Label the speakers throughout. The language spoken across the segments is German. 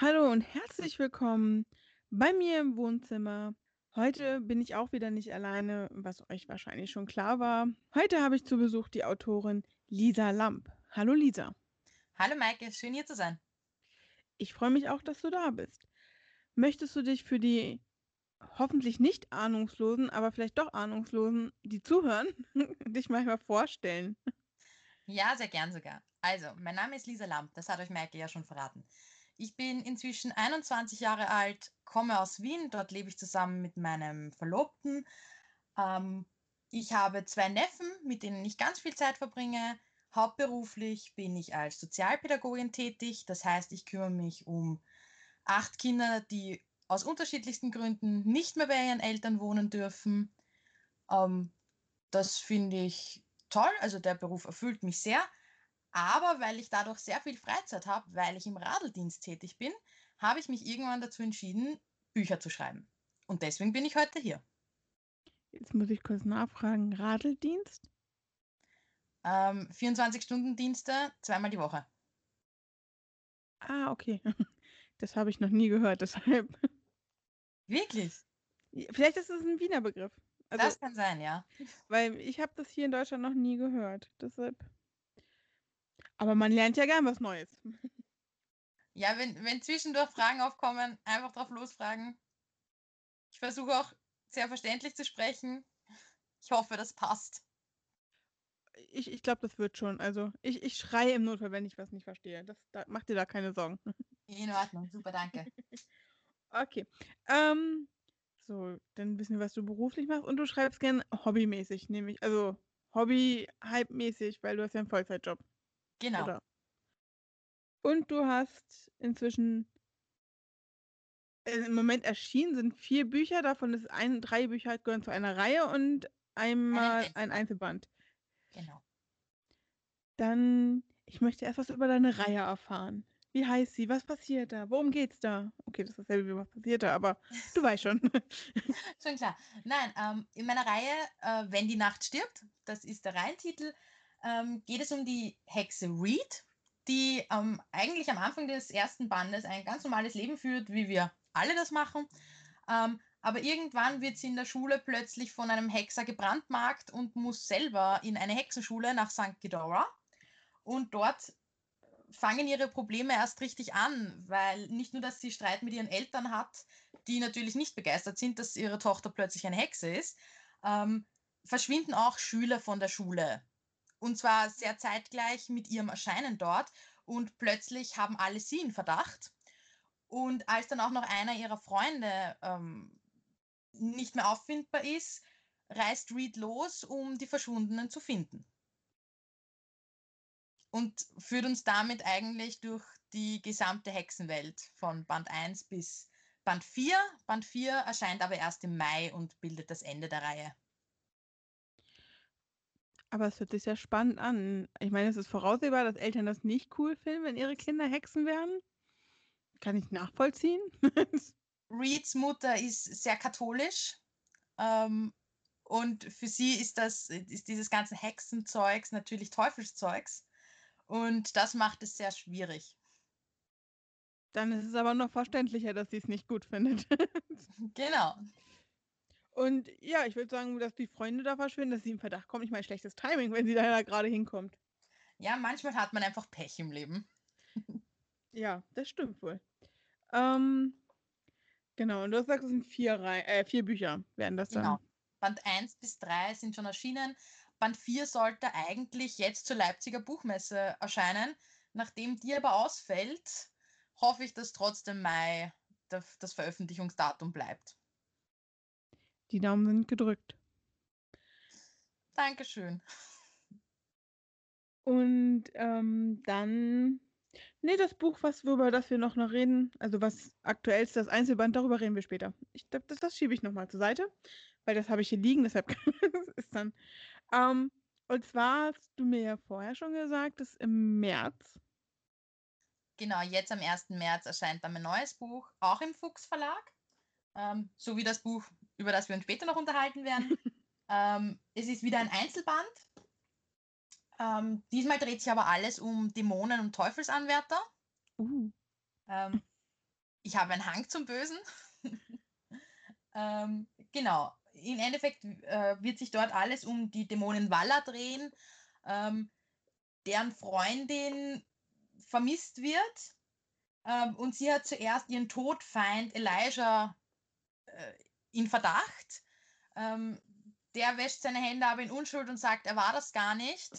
Speaker 1: Hallo und herzlich willkommen bei mir im Wohnzimmer. Heute bin ich auch wieder nicht alleine, was euch wahrscheinlich schon klar war. Heute habe ich zu Besuch die Autorin Lisa Lamp. Hallo Lisa.
Speaker 2: Hallo Maike, schön hier zu sein.
Speaker 1: Ich freue mich auch, dass du da bist. Möchtest du dich für die hoffentlich nicht Ahnungslosen, aber vielleicht doch Ahnungslosen, die zuhören, dich manchmal vorstellen?
Speaker 2: Ja, sehr gern sogar. Also, mein Name ist Lisa Lamp, das hat euch Maike ja schon verraten. Ich bin inzwischen 21 Jahre alt, komme aus Wien, dort lebe ich zusammen mit meinem Verlobten. Ähm, ich habe zwei Neffen, mit denen ich ganz viel Zeit verbringe. Hauptberuflich bin ich als Sozialpädagogin tätig, das heißt, ich kümmere mich um acht Kinder, die aus unterschiedlichsten Gründen nicht mehr bei ihren Eltern wohnen dürfen. Ähm, das finde ich toll, also der Beruf erfüllt mich sehr. Aber weil ich dadurch sehr viel Freizeit habe, weil ich im Radeldienst tätig bin, habe ich mich irgendwann dazu entschieden, Bücher zu schreiben. Und deswegen bin ich heute hier.
Speaker 1: Jetzt muss ich kurz nachfragen. Radeldienst?
Speaker 2: Ähm, 24-Stunden-Dienste, zweimal die Woche.
Speaker 1: Ah, okay. Das habe ich noch nie gehört, deshalb.
Speaker 2: Wirklich?
Speaker 1: Vielleicht ist es ein Wiener Begriff.
Speaker 2: Also, das kann sein, ja.
Speaker 1: Weil ich habe das hier in Deutschland noch nie gehört. Deshalb. Aber man lernt ja gern was Neues.
Speaker 2: Ja, wenn, wenn zwischendurch Fragen aufkommen, einfach drauf losfragen. Ich versuche auch sehr verständlich zu sprechen. Ich hoffe, das passt.
Speaker 1: Ich, ich glaube, das wird schon. Also ich, ich schreie im Notfall, wenn ich was nicht verstehe. Das, da, mach dir da keine Sorgen.
Speaker 2: In Ordnung, super, danke.
Speaker 1: okay. Ähm, so, dann wissen wir, was du beruflich machst. Und du schreibst gern hobbymäßig, nämlich, also Hobby-Hype-mäßig, weil du hast ja einen Vollzeitjob.
Speaker 2: Genau. Oder?
Speaker 1: Und du hast inzwischen äh, im Moment erschienen sind vier Bücher, davon ist ein, drei Bücher halt gehören zu einer Reihe und einmal ein, ein Einzelband.
Speaker 2: Genau.
Speaker 1: Dann, ich möchte erst was über deine Reihe erfahren. Wie heißt sie? Was passiert da? Worum geht's da? Okay, das ist dasselbe wie was passiert da, aber du weißt schon.
Speaker 2: schon klar. Nein, ähm, in meiner Reihe äh, Wenn die Nacht stirbt, das ist der Reihentitel, ähm, geht es um die Hexe Reed, die ähm, eigentlich am Anfang des ersten Bandes ein ganz normales Leben führt, wie wir alle das machen. Ähm, aber irgendwann wird sie in der Schule plötzlich von einem Hexer gebrandmarkt und muss selber in eine Hexenschule nach St. Ghidorah. Und dort fangen ihre Probleme erst richtig an, weil nicht nur, dass sie Streit mit ihren Eltern hat, die natürlich nicht begeistert sind, dass ihre Tochter plötzlich eine Hexe ist, ähm, verschwinden auch Schüler von der Schule. Und zwar sehr zeitgleich mit ihrem Erscheinen dort. Und plötzlich haben alle sie in Verdacht. Und als dann auch noch einer ihrer Freunde ähm, nicht mehr auffindbar ist, reist Reed los, um die Verschwundenen zu finden. Und führt uns damit eigentlich durch die gesamte Hexenwelt von Band 1 bis Band 4. Band 4 erscheint aber erst im Mai und bildet das Ende der Reihe.
Speaker 1: Aber es hört sich sehr spannend an. Ich meine, es ist voraussehbar, dass Eltern das nicht cool finden, wenn ihre Kinder Hexen werden. Kann ich nachvollziehen.
Speaker 2: Reeds Mutter ist sehr katholisch. Ähm, und für sie ist das, ist dieses ganze Hexenzeugs natürlich Teufelszeugs. Und das macht es sehr schwierig.
Speaker 1: Dann ist es aber noch verständlicher, dass sie es nicht gut findet.
Speaker 2: genau.
Speaker 1: Und ja, ich würde sagen, dass die Freunde da verschwinden, dass sie im Verdacht kommen. Ich meine, schlechtes Timing, wenn sie da gerade hinkommt.
Speaker 2: Ja, manchmal hat man einfach Pech im Leben.
Speaker 1: ja, das stimmt wohl. Ähm, genau, und du sagst, es sind vier, Rei äh, vier Bücher, werden das dann. Genau.
Speaker 2: Band 1 bis 3 sind schon erschienen. Band 4 sollte eigentlich jetzt zur Leipziger Buchmesse erscheinen. Nachdem die aber ausfällt, hoffe ich, dass trotzdem Mai das Veröffentlichungsdatum bleibt.
Speaker 1: Die Daumen sind gedrückt.
Speaker 2: Dankeschön.
Speaker 1: Und ähm, dann, nee, das Buch, was über das wir noch, noch reden, also was aktuell ist, das Einzelband, darüber reden wir später. Ich glaube, das, das schiebe ich nochmal zur Seite, weil das habe ich hier liegen, deshalb ist dann. Ähm, und zwar hast du mir ja vorher schon gesagt, dass im März.
Speaker 2: Genau, jetzt am 1. März erscheint dann mein neues Buch, auch im Fuchs Verlag. Ähm, so wie das Buch über das wir uns später noch unterhalten werden. ähm, es ist wieder ein Einzelband. Ähm, diesmal dreht sich aber alles um Dämonen und Teufelsanwärter. Uh. Ähm, ich habe einen Hang zum Bösen. ähm, genau. Im Endeffekt äh, wird sich dort alles um die Dämonen Walla drehen, ähm, deren Freundin vermisst wird. Ähm, und sie hat zuerst ihren Todfeind Elijah äh, in Verdacht. Ähm, der wäscht seine Hände aber in Unschuld und sagt, er war das gar nicht.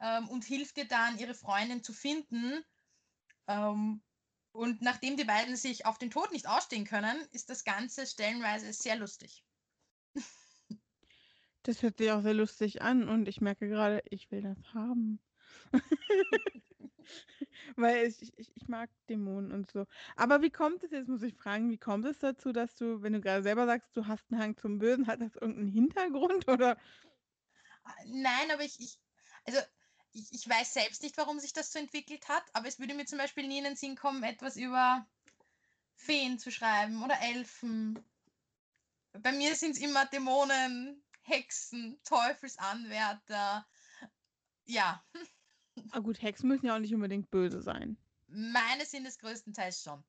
Speaker 2: Ähm, und hilft ihr dann, ihre Freundin zu finden. Ähm, und nachdem die beiden sich auf den Tod nicht ausstehen können, ist das Ganze stellenweise sehr lustig.
Speaker 1: Das hört sich auch sehr lustig an und ich merke gerade, ich will das haben. Weil ich, ich, ich mag Dämonen und so. Aber wie kommt es jetzt, muss ich fragen, wie kommt es dazu, dass du, wenn du gerade selber sagst, du hast einen Hang zum Bösen, hat das irgendeinen Hintergrund oder?
Speaker 2: Ah, nein, aber ich, ich also ich, ich weiß selbst nicht, warum sich das so entwickelt hat, aber es würde mir zum Beispiel nie in den Sinn kommen, etwas über Feen zu schreiben oder Elfen. Bei mir sind es immer Dämonen, Hexen, Teufelsanwärter. Ja.
Speaker 1: Ah gut, Hexen müssen ja auch nicht unbedingt böse sein.
Speaker 2: Meine sind es größtenteils schon.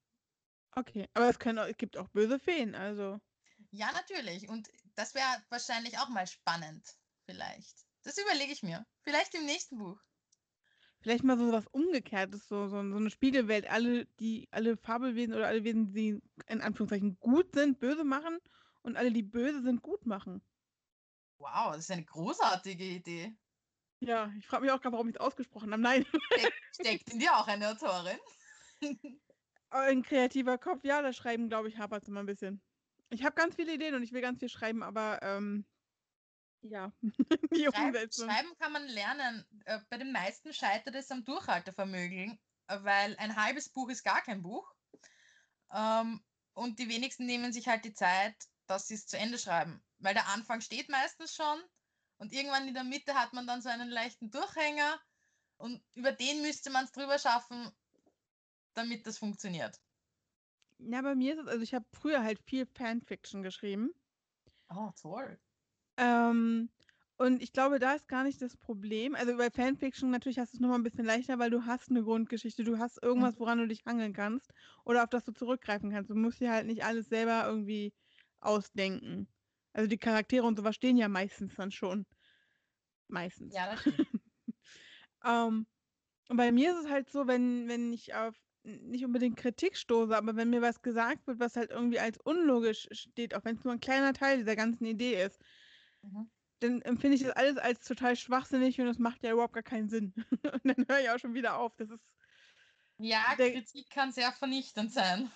Speaker 1: Okay, aber es, können, es gibt auch böse Feen, also.
Speaker 2: Ja, natürlich. Und das wäre wahrscheinlich auch mal spannend, vielleicht. Das überlege ich mir. Vielleicht im nächsten Buch.
Speaker 1: Vielleicht mal so was Umgekehrtes, so, so, so eine Spiegelwelt. Alle, die, alle Fabelwesen oder alle Wesen, die in Anführungszeichen gut sind, böse machen und alle, die böse sind, gut machen.
Speaker 2: Wow, das ist eine großartige Idee.
Speaker 1: Ja, ich frage mich auch gerade, warum ich es ausgesprochen habe. Nein.
Speaker 2: Steckt in dir auch eine Autorin?
Speaker 1: Ein kreativer Kopf, ja, das Schreiben, glaube ich, hapert es immer ein bisschen. Ich habe ganz viele Ideen und ich will ganz viel schreiben, aber ähm, ja,
Speaker 2: die Schreib, Schreiben kann man lernen. Äh, bei den meisten scheitert es am Durchhaltevermögen, weil ein halbes Buch ist gar kein Buch. Ähm, und die wenigsten nehmen sich halt die Zeit, dass sie es zu Ende schreiben. Weil der Anfang steht meistens schon und irgendwann in der Mitte hat man dann so einen leichten Durchhänger und über den müsste man es drüber schaffen, damit das funktioniert.
Speaker 1: Ja, bei mir ist es, also ich habe früher halt viel Fanfiction geschrieben.
Speaker 2: Oh, toll.
Speaker 1: Ähm, und ich glaube, da ist gar nicht das Problem. Also bei Fanfiction natürlich hast du es nochmal ein bisschen leichter, weil du hast eine Grundgeschichte, du hast irgendwas, mhm. woran du dich hangeln kannst oder auf das du zurückgreifen kannst. Du musst dir halt nicht alles selber irgendwie ausdenken. Also die Charaktere und sowas stehen ja meistens dann schon. Meistens.
Speaker 2: Ja, das stimmt.
Speaker 1: ähm, und bei mir ist es halt so, wenn, wenn ich auf nicht unbedingt Kritik stoße, aber wenn mir was gesagt wird, was halt irgendwie als unlogisch steht, auch wenn es nur ein kleiner Teil dieser ganzen Idee ist, Mhm. Dann empfinde ich das alles als total schwachsinnig und das macht ja überhaupt gar keinen Sinn. und dann höre ich auch schon wieder auf. Das ist.
Speaker 2: Ja, Kritik kann sehr vernichtend sein.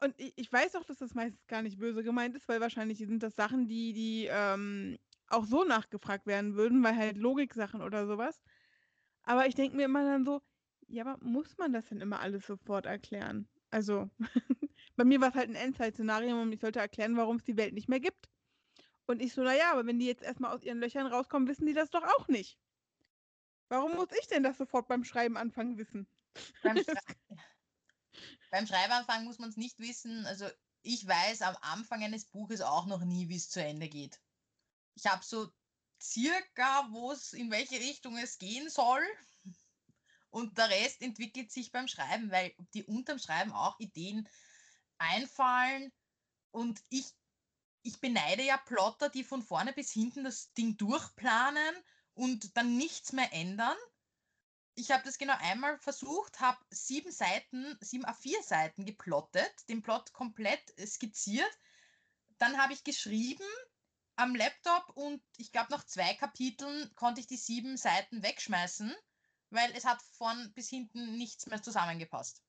Speaker 1: Und ich, ich, weiß auch, dass das meistens gar nicht böse gemeint ist, weil wahrscheinlich sind das Sachen, die, die ähm, auch so nachgefragt werden würden, weil halt Logik-Sachen oder sowas. Aber ich denke mir immer dann so, ja, aber muss man das denn immer alles sofort erklären? Also, bei mir war es halt ein Endzeit-Szenario und ich sollte erklären, warum es die Welt nicht mehr gibt. Und ich so, naja, aber wenn die jetzt erstmal aus ihren Löchern rauskommen, wissen die das doch auch nicht. Warum muss ich denn das sofort beim Schreiben anfangen wissen?
Speaker 2: Beim, Schrei beim Schreibanfang muss man es nicht wissen. Also ich weiß am Anfang eines Buches auch noch nie, wie es zu Ende geht. Ich habe so circa, wo es in welche Richtung es gehen soll. Und der Rest entwickelt sich beim Schreiben, weil die unterm Schreiben auch Ideen einfallen. Und ich ich beneide ja Plotter, die von vorne bis hinten das Ding durchplanen und dann nichts mehr ändern. Ich habe das genau einmal versucht, habe sieben Seiten, sieben A4 Seiten geplottet, den Plot komplett skizziert. Dann habe ich geschrieben am Laptop und ich glaube nach zwei Kapiteln konnte ich die sieben Seiten wegschmeißen, weil es hat von bis hinten nichts mehr zusammengepasst.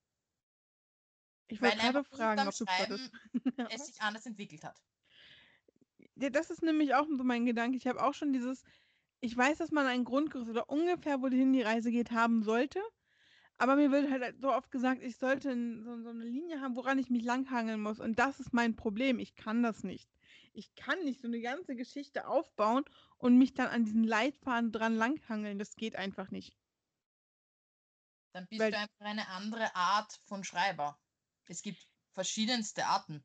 Speaker 1: Ich wollte gerade fragen, ob du
Speaker 2: Schreiben es sich anders entwickelt hat.
Speaker 1: Ja, das ist nämlich auch so mein Gedanke. Ich habe auch schon dieses, ich weiß, dass man einen Grundgerüst oder ungefähr, wohin die Reise geht, haben sollte. Aber mir wird halt so oft gesagt, ich sollte so, so eine Linie haben, woran ich mich langhangeln muss. Und das ist mein Problem. Ich kann das nicht. Ich kann nicht so eine ganze Geschichte aufbauen und mich dann an diesen Leitfaden dran langhangeln. Das geht einfach nicht.
Speaker 2: Dann bist Weil, du einfach eine andere Art von Schreiber. Es gibt verschiedenste Arten.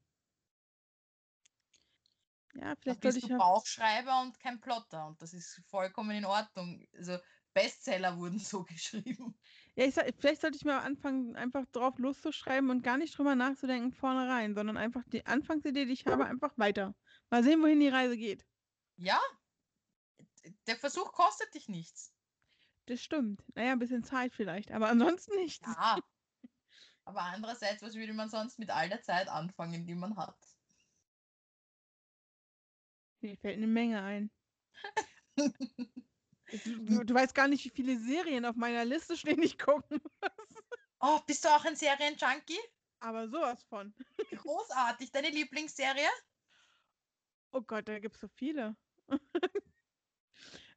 Speaker 1: Ja, vielleicht sollte
Speaker 2: bist du Bauchschreiber und kein Plotter und das ist vollkommen in Ordnung. Also Bestseller wurden so geschrieben.
Speaker 1: Ja, ich, vielleicht sollte ich mal anfangen, einfach drauf loszuschreiben und gar nicht drüber nachzudenken vornherein, sondern einfach die Anfangsidee, die ich habe, einfach weiter. Mal sehen, wohin die Reise geht.
Speaker 2: Ja, der Versuch kostet dich nichts.
Speaker 1: Das stimmt. Naja, ein bisschen Zeit vielleicht, aber ansonsten nichts.
Speaker 2: Ja. Aber andererseits, was würde man sonst mit all der Zeit anfangen, die man hat?
Speaker 1: Mir fällt eine Menge ein. du, du, weißt gar nicht, wie viele Serien auf meiner Liste stehen, die ich gucken muss.
Speaker 2: Oh, bist du auch ein Serienjunkie?
Speaker 1: Aber sowas von.
Speaker 2: Großartig. Deine Lieblingsserie?
Speaker 1: Oh Gott, da gibt es so viele.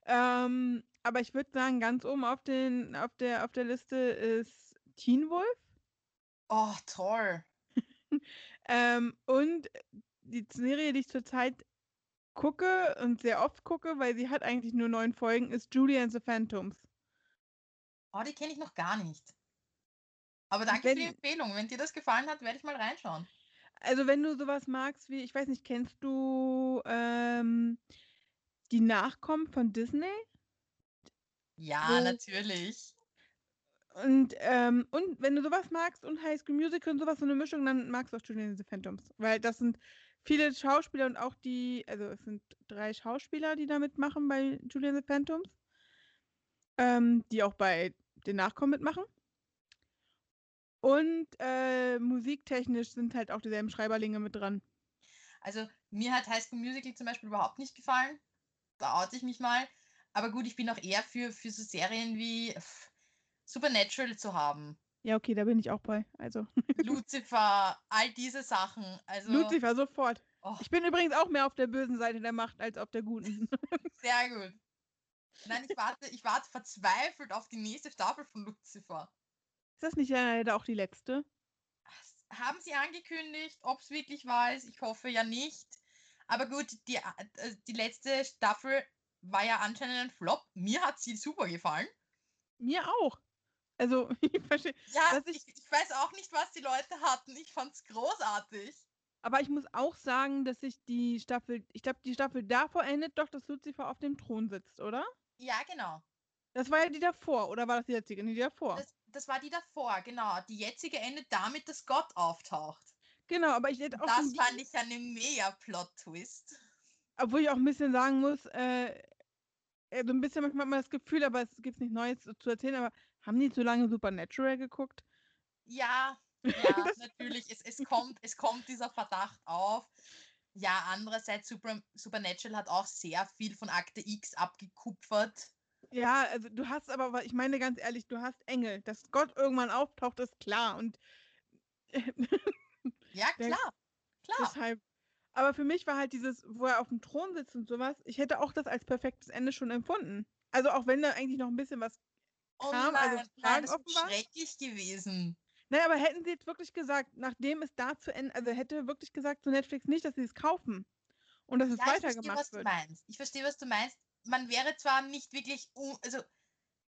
Speaker 1: ähm, aber ich würde sagen, ganz oben auf, den, auf, der, auf der Liste ist Teen Wolf.
Speaker 2: Oh, toll.
Speaker 1: ähm, und die Serie, die ich zurzeit gucke und sehr oft gucke, weil sie hat eigentlich nur neun Folgen, ist Julie and the Phantoms.
Speaker 2: Oh, die kenne ich noch gar nicht. Aber danke wenn, für die Empfehlung. Wenn dir das gefallen hat, werde ich mal reinschauen.
Speaker 1: Also wenn du sowas magst wie, ich weiß nicht, kennst du ähm, die Nachkommen von Disney?
Speaker 2: Ja, Wo, natürlich.
Speaker 1: Und, ähm, und wenn du sowas magst und High School Musical und sowas, so eine Mischung, dann magst du auch Julian and the Phantoms. Weil das sind viele Schauspieler und auch die, also es sind drei Schauspieler, die da mitmachen bei Julian the Phantoms. Ähm, die auch bei den Nachkommen mitmachen. Und äh, musiktechnisch sind halt auch dieselben Schreiberlinge mit dran.
Speaker 2: Also mir hat High School Musical zum Beispiel überhaupt nicht gefallen. Da oute ich mich mal. Aber gut, ich bin auch eher für, für so Serien wie Supernatural zu haben.
Speaker 1: Ja, okay, da bin ich auch bei. Also.
Speaker 2: Lucifer, all diese Sachen. Also,
Speaker 1: Lucifer, sofort. Oh. Ich bin übrigens auch mehr auf der bösen Seite der Macht als auf der guten.
Speaker 2: Sehr gut. Nein, ich warte, ich warte verzweifelt auf die nächste Staffel von Lucifer.
Speaker 1: Ist das nicht leider auch die letzte?
Speaker 2: Haben sie angekündigt, ob es wirklich war? Ich hoffe ja nicht. Aber gut, die, äh, die letzte Staffel war ja anscheinend ein Flop. Mir hat sie super gefallen.
Speaker 1: Mir auch. Also, ich verstehe.
Speaker 2: Ja, ich, ich, ich, weiß auch nicht, was die Leute hatten. Ich fand's großartig.
Speaker 1: Aber ich muss auch sagen, dass ich die Staffel, ich glaube, die Staffel davor endet doch, dass Lucifer auf dem Thron sitzt, oder?
Speaker 2: Ja, genau.
Speaker 1: Das war ja die davor, oder war das die jetzige? Nee, die davor.
Speaker 2: Das, das war die davor, genau. Die jetzige endet damit, dass Gott auftaucht.
Speaker 1: Genau, aber ich hätte auch.
Speaker 2: Das fand ich eine mega Plot-Twist.
Speaker 1: Obwohl ich auch ein bisschen sagen muss, äh, so also ein bisschen manchmal hat man das Gefühl, aber es gibt nichts Neues zu erzählen, aber haben die zu lange Supernatural geguckt?
Speaker 2: Ja, ja, natürlich. Es, es, kommt, es kommt dieser Verdacht auf. Ja, andererseits, Super, Supernatural hat auch sehr viel von Akte X abgekupfert.
Speaker 1: Ja, also du hast aber, ich meine ganz ehrlich, du hast Engel. Dass Gott irgendwann auftaucht, ist klar. Und
Speaker 2: ja, klar. Klar.
Speaker 1: Deshalb, aber für mich war halt dieses, wo er auf dem Thron sitzt und sowas, ich hätte auch das als perfektes Ende schon empfunden. Also auch wenn da eigentlich noch ein bisschen was
Speaker 2: kam, nein, also nein, das ist schrecklich gewesen.
Speaker 1: Naja, aber hätten sie jetzt wirklich gesagt, nachdem es da zu Ende, also hätte wirklich gesagt zu Netflix nicht, dass sie es kaufen und dass es ja, weitergemacht
Speaker 2: ich verstehe, was wird. Du meinst. Ich verstehe, was du meinst. Man wäre zwar nicht wirklich, also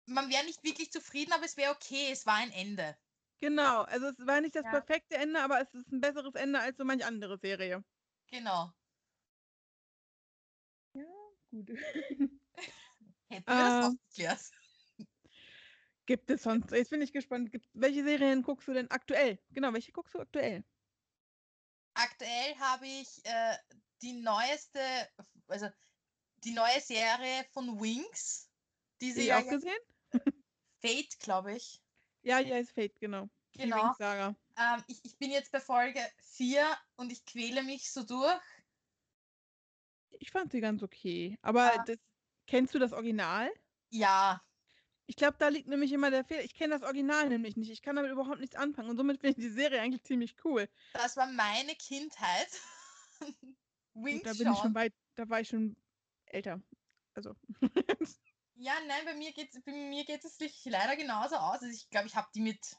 Speaker 2: man wäre nicht wirklich zufrieden, aber es wäre okay, es war ein Ende.
Speaker 1: Genau, also es war nicht das ja. perfekte Ende, aber es ist ein besseres Ende als so manche andere Serie.
Speaker 2: Genau.
Speaker 1: Ja, gut.
Speaker 2: Hätten wir das ähm, aufgeklärt.
Speaker 1: Gibt es sonst, jetzt bin ich gespannt, gibt, welche Serien guckst du denn aktuell? Genau, welche guckst du aktuell?
Speaker 2: Aktuell habe ich äh, die neueste, also die neue Serie von Wings.
Speaker 1: Die auch gesehen?
Speaker 2: Fate, glaube ich.
Speaker 1: Ja, ja, ist Fate, genau.
Speaker 2: Genau. Ähm, ich, ich bin jetzt bei Folge 4 und ich quäle mich so durch.
Speaker 1: Ich fand sie ganz okay. Aber ja. das, kennst du das Original?
Speaker 2: Ja.
Speaker 1: Ich glaube, da liegt nämlich immer der Fehler. Ich kenne das Original nämlich nicht. Ich kann damit überhaupt nichts anfangen. Und somit finde ich die Serie eigentlich ziemlich cool.
Speaker 2: Das war meine Kindheit.
Speaker 1: Wings da bin ich schon weit, da war ich schon älter. Also.
Speaker 2: ja, nein, bei mir geht es bei mir geht es leider genauso aus. Also ich glaube, ich habe die mit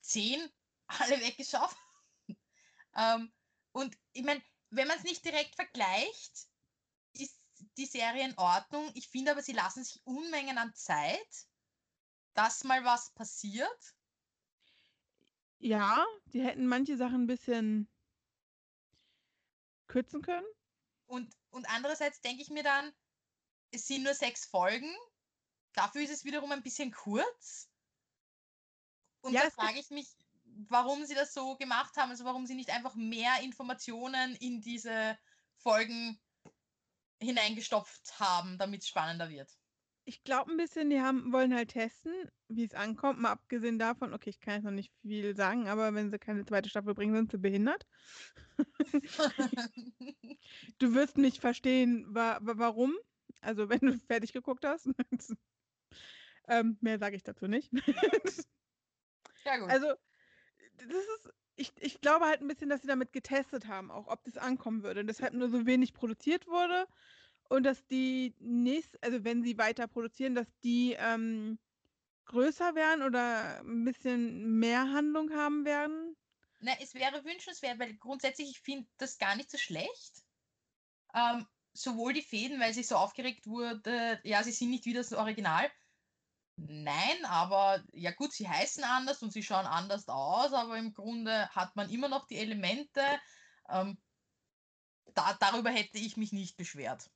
Speaker 2: zehn alle weggeschafft. ähm, und ich meine, wenn man es nicht direkt vergleicht, ist die Serie in Ordnung. Ich finde aber, sie lassen sich Unmengen an Zeit, dass mal was passiert.
Speaker 1: Ja, die hätten manche Sachen ein bisschen kürzen können.
Speaker 2: Und, und andererseits denke ich mir dann, es sind nur sechs Folgen. Dafür ist es wiederum ein bisschen kurz. Und
Speaker 1: Ja,
Speaker 2: da frage ich mich, warum sie das so gemacht haben, also warum sie nicht einfach mehr Informationen in diese Folgen hineingestopft haben, damit es spannender wird.
Speaker 1: Ich glaube ein bisschen, die haben, wollen halt testen, wie es ankommt. Mal abgesehen davon, okay, ich kann jetzt noch nicht viel sagen, aber wenn sie keine zweite Staffel bringen, sind sie behindert. Du wirst nicht verstehen, wa wa warum. Also wenn du fertig geguckt hast. ähm, mehr sage ich dazu nicht.
Speaker 2: ja, gut.
Speaker 1: also, das ist. Ich, ich glaube halt ein bisschen, dass sie damit getestet haben, auch ob das ankommen würde. Und deshalb nur so wenig produziert wurde. Und dass die nächst, also wenn sie weiter produzieren, dass die ähm, größer werden oder ein bisschen mehr Handlung haben werden.
Speaker 2: Na, es wäre wünschenswert, weil grundsätzlich, ich finde das gar nicht so schlecht. Ähm, sowohl die Fäden, weil sich so aufgeregt wurde, ja, sie sind nicht wie das Original. Nein, aber ja gut, sie heißen anders und sie schauen anders aus, aber im Grunde hat man immer noch die Elemente. Ähm, da, darüber hätte ich mich nicht beschwert.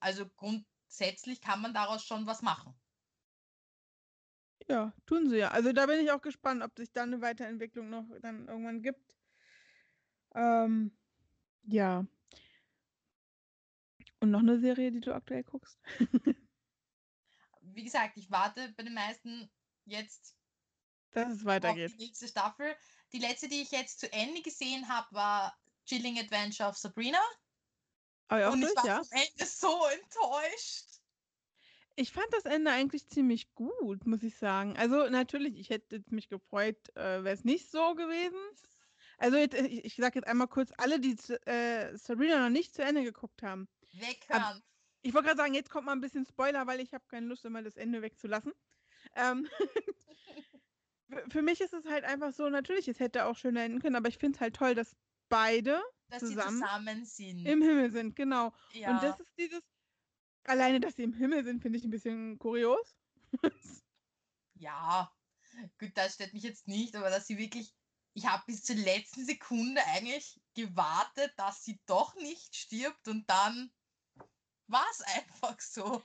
Speaker 2: Also grundsätzlich kann man daraus schon was machen.
Speaker 1: Ja, tun sie ja. Also da bin ich auch gespannt, ob sich da eine Weiterentwicklung noch dann irgendwann gibt. Ähm, ja. Und noch eine Serie, die du aktuell guckst?
Speaker 2: Wie gesagt, ich warte bei den meisten jetzt
Speaker 1: Dass es
Speaker 2: auf
Speaker 1: weitergeht.
Speaker 2: die nächste Staffel. Die letzte, die ich jetzt zu Ende gesehen habe, war Chilling Adventure of Sabrina.
Speaker 1: Aber ja, auch
Speaker 2: und ich
Speaker 1: durch,
Speaker 2: war
Speaker 1: ja.
Speaker 2: am Ende so enttäuscht.
Speaker 1: Ich fand das Ende eigentlich ziemlich gut, muss ich sagen. Also natürlich, ich hätte mich gefreut, äh, wäre es nicht so gewesen. Also jetzt, ich, ich sage jetzt einmal kurz, alle, die äh, Sabrina noch nicht zu Ende geguckt haben.
Speaker 2: Weghören.
Speaker 1: Ich wollte gerade sagen, jetzt kommt mal ein bisschen Spoiler, weil ich habe keine Lust, immer das Ende wegzulassen. Ähm, für- mich ist es halt einfach so, natürlich, es hätte auch schöner enden können, aber ich finde es halt toll, dass beide
Speaker 2: dass
Speaker 1: zusammen
Speaker 2: zusammen sind.
Speaker 1: im Himmel sind, genau.
Speaker 2: ja.
Speaker 1: Und das ist dieses, alleine, dass sie im Himmel sind, finde ich ein bisschen kurios.
Speaker 2: ja, gut, das stört mich jetzt nicht, aber dass sie wirklich, ich habe bis zur letzten Sekunde eigentlich gewartet, dass sie doch nicht stirbt und dann war es einfach so.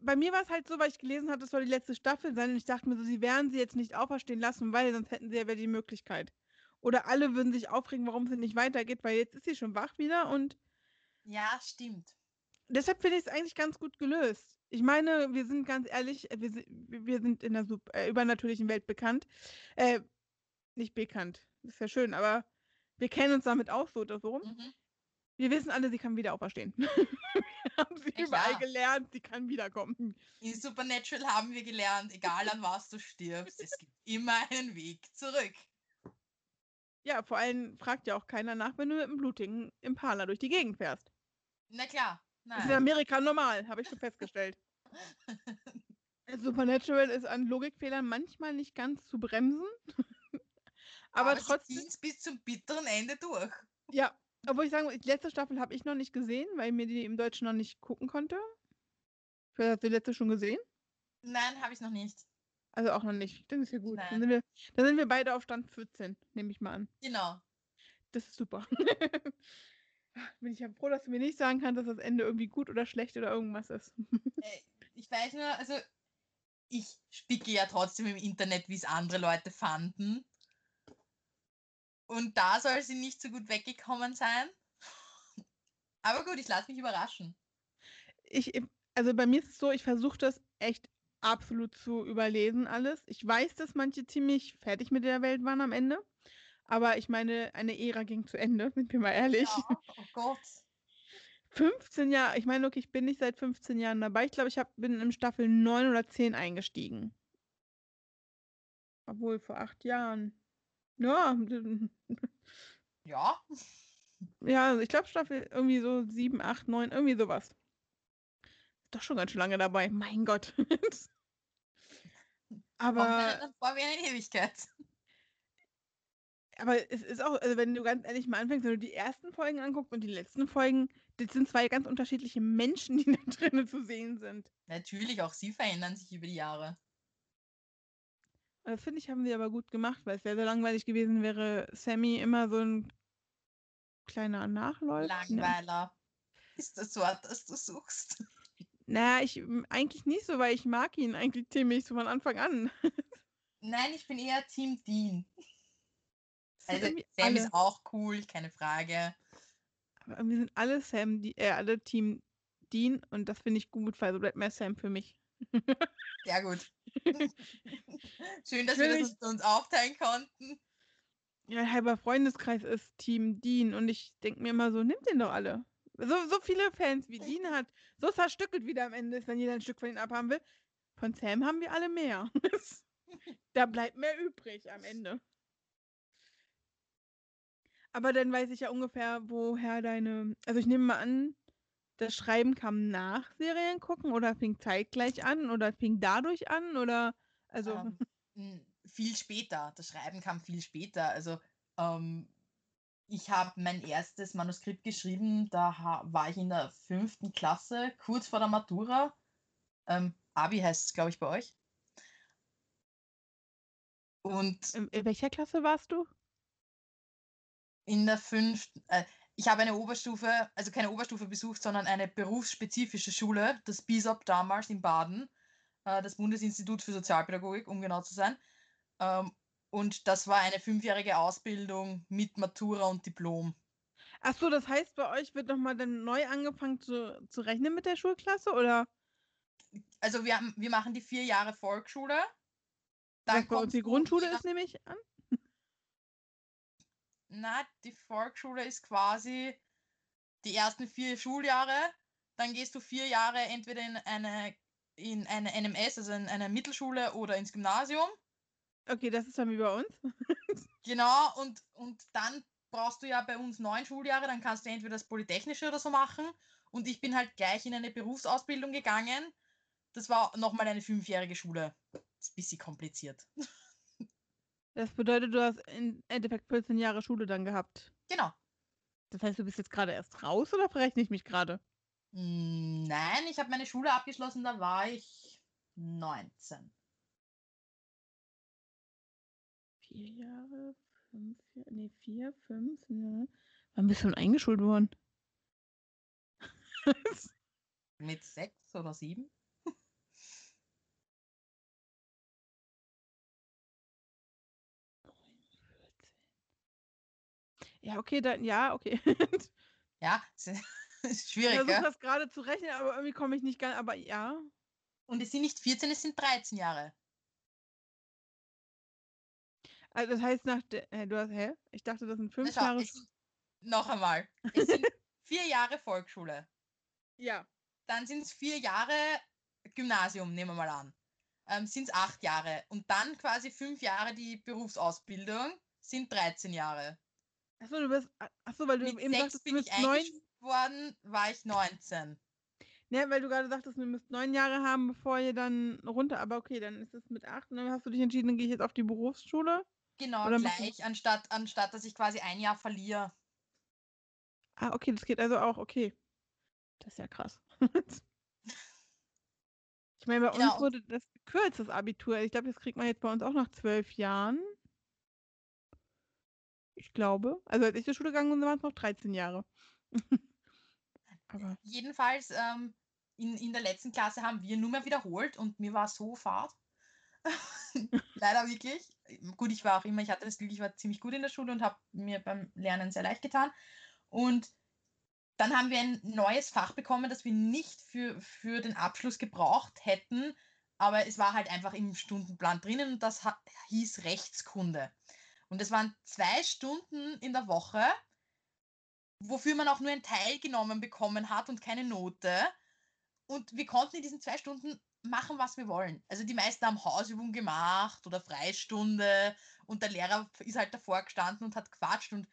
Speaker 1: Bei mir war es halt so, weil ich gelesen hatte, es soll die letzte Staffel sein und ich dachte mir so, sie werden sie jetzt nicht auferstehen lassen, weil sonst hätten sie ja wieder die Möglichkeit. Oder alle würden sich aufregen, warum es nicht weitergeht, weil jetzt ist sie schon wach wieder und
Speaker 2: Ja, stimmt.
Speaker 1: deshalb finde ich es eigentlich ganz gut gelöst. Ich meine, wir sind ganz ehrlich, wir, wir sind in der Sup äh, übernatürlichen Welt bekannt. Äh, nicht bekannt, das ist ja schön, aber wir kennen uns damit auch so oder so.
Speaker 2: Mhm.
Speaker 1: Wir wissen alle, sie kann wieder auferstehen. haben sie
Speaker 2: Ja,
Speaker 1: überall gelernt, sie kann wiederkommen.
Speaker 2: In Supernatural haben wir gelernt, egal an was du stirbst, es gibt immer einen Weg zurück.
Speaker 1: Ja, vor allem fragt ja auch keiner nach, wenn du mit einem blutigen Impala durch die Gegend fährst.
Speaker 2: Na klar,
Speaker 1: Das ist in
Speaker 2: nein.
Speaker 1: Amerika normal, habe ich schon festgestellt. Supernatural ist an Logikfehlern manchmal nicht ganz zu bremsen. Aber, trotzdem,
Speaker 2: es bis zum bitteren Ende durch.
Speaker 1: ja, obwohl ich sagen muss, die letzte Staffel habe ich noch nicht gesehen, weil ich mir die im Deutschen noch nicht gucken konnte. Vielleicht hast du die letzte schon gesehen?
Speaker 2: Nein, habe ich noch nicht.
Speaker 1: Also auch noch nicht. Das ist ja gut. Dann sind, wir, dann sind wir beide auf Stand 14, nehme ich mal an.
Speaker 2: Genau.
Speaker 1: Das ist super. Bin ich ja froh, dass du mir nicht sagen kannst, dass das Ende irgendwie gut oder schlecht oder irgendwas ist.
Speaker 2: Äh, ich weiß nur, also ich spicke ja trotzdem im Internet, wie es andere Leute fanden. Und da soll sie nicht so gut weggekommen sein. Aber gut, ich lasse mich überraschen.
Speaker 1: Ich, also bei mir ist es so, ich versuche das echt absolut zu überlesen alles. Ich weiß, dass manche ziemlich fertig mit der Welt waren am Ende. Aber ich meine, eine Ära ging zu Ende, sind wir mal ehrlich.
Speaker 2: Ja, oh Gott.
Speaker 1: 15 Jahre, ich meine, okay, ich bin nicht seit 15 Jahren dabei. Ich glaube, ich hab, bin in Staffel 9 oder 10 eingestiegen. Obwohl, vor acht Jahren. Ja,
Speaker 2: Ja,
Speaker 1: ja, also ich glaube, Staffel irgendwie so 7, 8, 9, irgendwie sowas. Ist doch schon ganz schön lange dabei. Mein Gott. aber,
Speaker 2: mir vor wie eine Ewigkeit.
Speaker 1: aber es ist auch, also wenn du ganz ehrlich mal anfängst, wenn du die ersten Folgen anguckst und die letzten Folgen, das sind zwei ganz unterschiedliche Menschen, die da drinnen zu sehen sind.
Speaker 2: Natürlich, auch sie verändern sich über die Jahre.
Speaker 1: Das finde ich, haben sie aber gut gemacht, weil es wäre so langweilig gewesen, wäre Sammy immer so ein kleiner Nachläufer.
Speaker 2: Langweiler. Ist das Wort, das du suchst?
Speaker 1: Naja, ich eigentlich nicht so, weil ich mag ihn eigentlich ziemlich so von Anfang an.
Speaker 2: Nein, ich bin eher Team Dean. Also Sam
Speaker 1: alle.
Speaker 2: ist auch cool, keine Frage.
Speaker 1: Aber irgendwie sind alle Sam, die, äh, alle Team Dean und das finde ich gut, weil so bleibt mehr Sam für mich.
Speaker 2: Sehr gut. Schön, dass
Speaker 1: Ich
Speaker 2: wir das uns aufteilen konnten.
Speaker 1: Ja, halber Freundeskreis ist Team Dean und ich denke mir immer so, nimmt den doch alle. So, so viele Fans wie Dean hat, so zerstückelt wieder am Ende ist, wenn jeder ein Stück von ihm abhaben will. Von Sam haben wir alle mehr. da bleibt mehr übrig am Ende. Aber dann weiß ich ja ungefähr, woher deine. Also ich nehme mal an, das Schreiben kam nach Serien gucken oder fing zeitgleich an oder fing dadurch an oder also
Speaker 2: Ähm, viel später. Das Schreiben kam viel später. Also ähm, ich habe mein erstes Manuskript geschrieben, da war ich in der fünften Klasse, kurz vor der Matura. Ähm, Abi heißt es, glaube ich, bei euch. Und
Speaker 1: in, in welcher Klasse warst du?
Speaker 2: in der fünften, äh, ich habe eine Oberstufe, also keine Oberstufe besucht, sondern eine berufsspezifische Schule, das BISOP damals in Baden, äh, das Bundesinstitut für Sozialpädagogik, um genau zu sein. Ähm, und das war eine fünfjährige Ausbildung mit Matura und Diplom.
Speaker 1: Ach so, das heißt, bei euch wird nochmal dann neu angefangen zu, zu rechnen mit der Schulklasse oder
Speaker 2: Also wir, haben- wir machen die vier Jahre Volksschule.
Speaker 1: uns
Speaker 2: kommst
Speaker 1: die Grundschule ist, nehme ich an?
Speaker 2: Na, die Volksschule ist quasi die ersten vier Schuljahre. Dann gehst du vier Jahre entweder in eine, in eine NMS, also in eine Mittelschule oder ins Gymnasium.
Speaker 1: Okay, das ist dann wie bei uns.
Speaker 2: Genau, und, und dann brauchst du ja bei uns neun Schuljahre, dann kannst du entweder das Polytechnische oder so machen. Und ich bin halt gleich in eine Berufsausbildung gegangen. Das war nochmal eine fünfjährige Schule. Das ist ein bisschen kompliziert.
Speaker 1: Das bedeutet, du hast im Endeffekt 14 Jahre Schule dann gehabt.
Speaker 2: Genau.
Speaker 1: Das heißt, du bist jetzt gerade erst raus oder verrechne ich mich gerade?
Speaker 2: Mm, Nein, ich habe meine Schule abgeschlossen, da war ich 19.
Speaker 1: Vier Jahre, fünf Jahre, nee, vier, fünf, ne? Wann bist du denn eingeschult worden?
Speaker 2: Mit sechs oder sieben?
Speaker 1: Ja, okay, dann, ja, okay.
Speaker 2: Ja, es ist
Speaker 1: Ich
Speaker 2: schwierig,
Speaker 1: versuche
Speaker 2: gell?
Speaker 1: das gerade zu rechnen, aber irgendwie komme ich nicht ganz, aber ja.
Speaker 2: Und es sind nicht 14, es sind 13 Jahre.
Speaker 1: Also das heißt nach der, äh, du hast, hä? Ich dachte, das sind fünf
Speaker 2: schau,
Speaker 1: Jahre.
Speaker 2: es noch einmal. Es sind vier Jahre Volksschule.
Speaker 1: Ja.
Speaker 2: Dann sind es vier Jahre Gymnasium, nehmen wir mal an. Ähm, sind es acht Jahre. Und dann quasi fünf Jahre die Berufsausbildung sind 13 Jahre.
Speaker 1: Achso, du bist, achso, weil du
Speaker 2: Mit
Speaker 1: eben sagtest, du müsst neun,
Speaker 2: worden, war ich 19.
Speaker 1: ne, weil du gerade sagtest, du müsst neun Jahre haben, bevor ihr dann runter, aber okay, dann ist es mit acht und dann hast du dich entschieden, dann gehe ich jetzt auf die Berufsschule.
Speaker 2: Genau,
Speaker 1: Oder
Speaker 2: gleich, anstatt, anstatt dass ich quasi ein Jahr verliere.
Speaker 1: Ah, okay, das geht also auch, okay. Das ist ja krass. ich meine, bei
Speaker 2: Genau,
Speaker 1: uns wurde das gekürzt, das Abitur. Ich glaube, das kriegt man jetzt bei uns auch nach zwölf Jahren. Ich glaube. Also als ich zur Schule gegangen bin, waren es noch 13 Jahre. Aber
Speaker 2: Jedenfalls, ähm, in, in der letzten Klasse haben wir nur mehr wiederholt und mir war so fad. Leider wirklich. Gut, ich war auch immer, ich hatte das Glück, ich war ziemlich gut in der Schule und habe mir beim Lernen sehr leicht getan. Und dann haben wir ein neues Fach bekommen, das wir nicht für, für den Abschluss gebraucht hätten, aber es war halt einfach im Stundenplan drinnen und das hieß Rechtskunde. Und es waren zwei Stunden in der Woche, wofür man auch nur ein Teil genommen bekommen hat und keine Note. Und wir konnten in diesen zwei Stunden machen, was wir wollen. Also die meisten haben Hausübung gemacht oder Freistunde und der Lehrer ist halt davor gestanden und hat quatscht und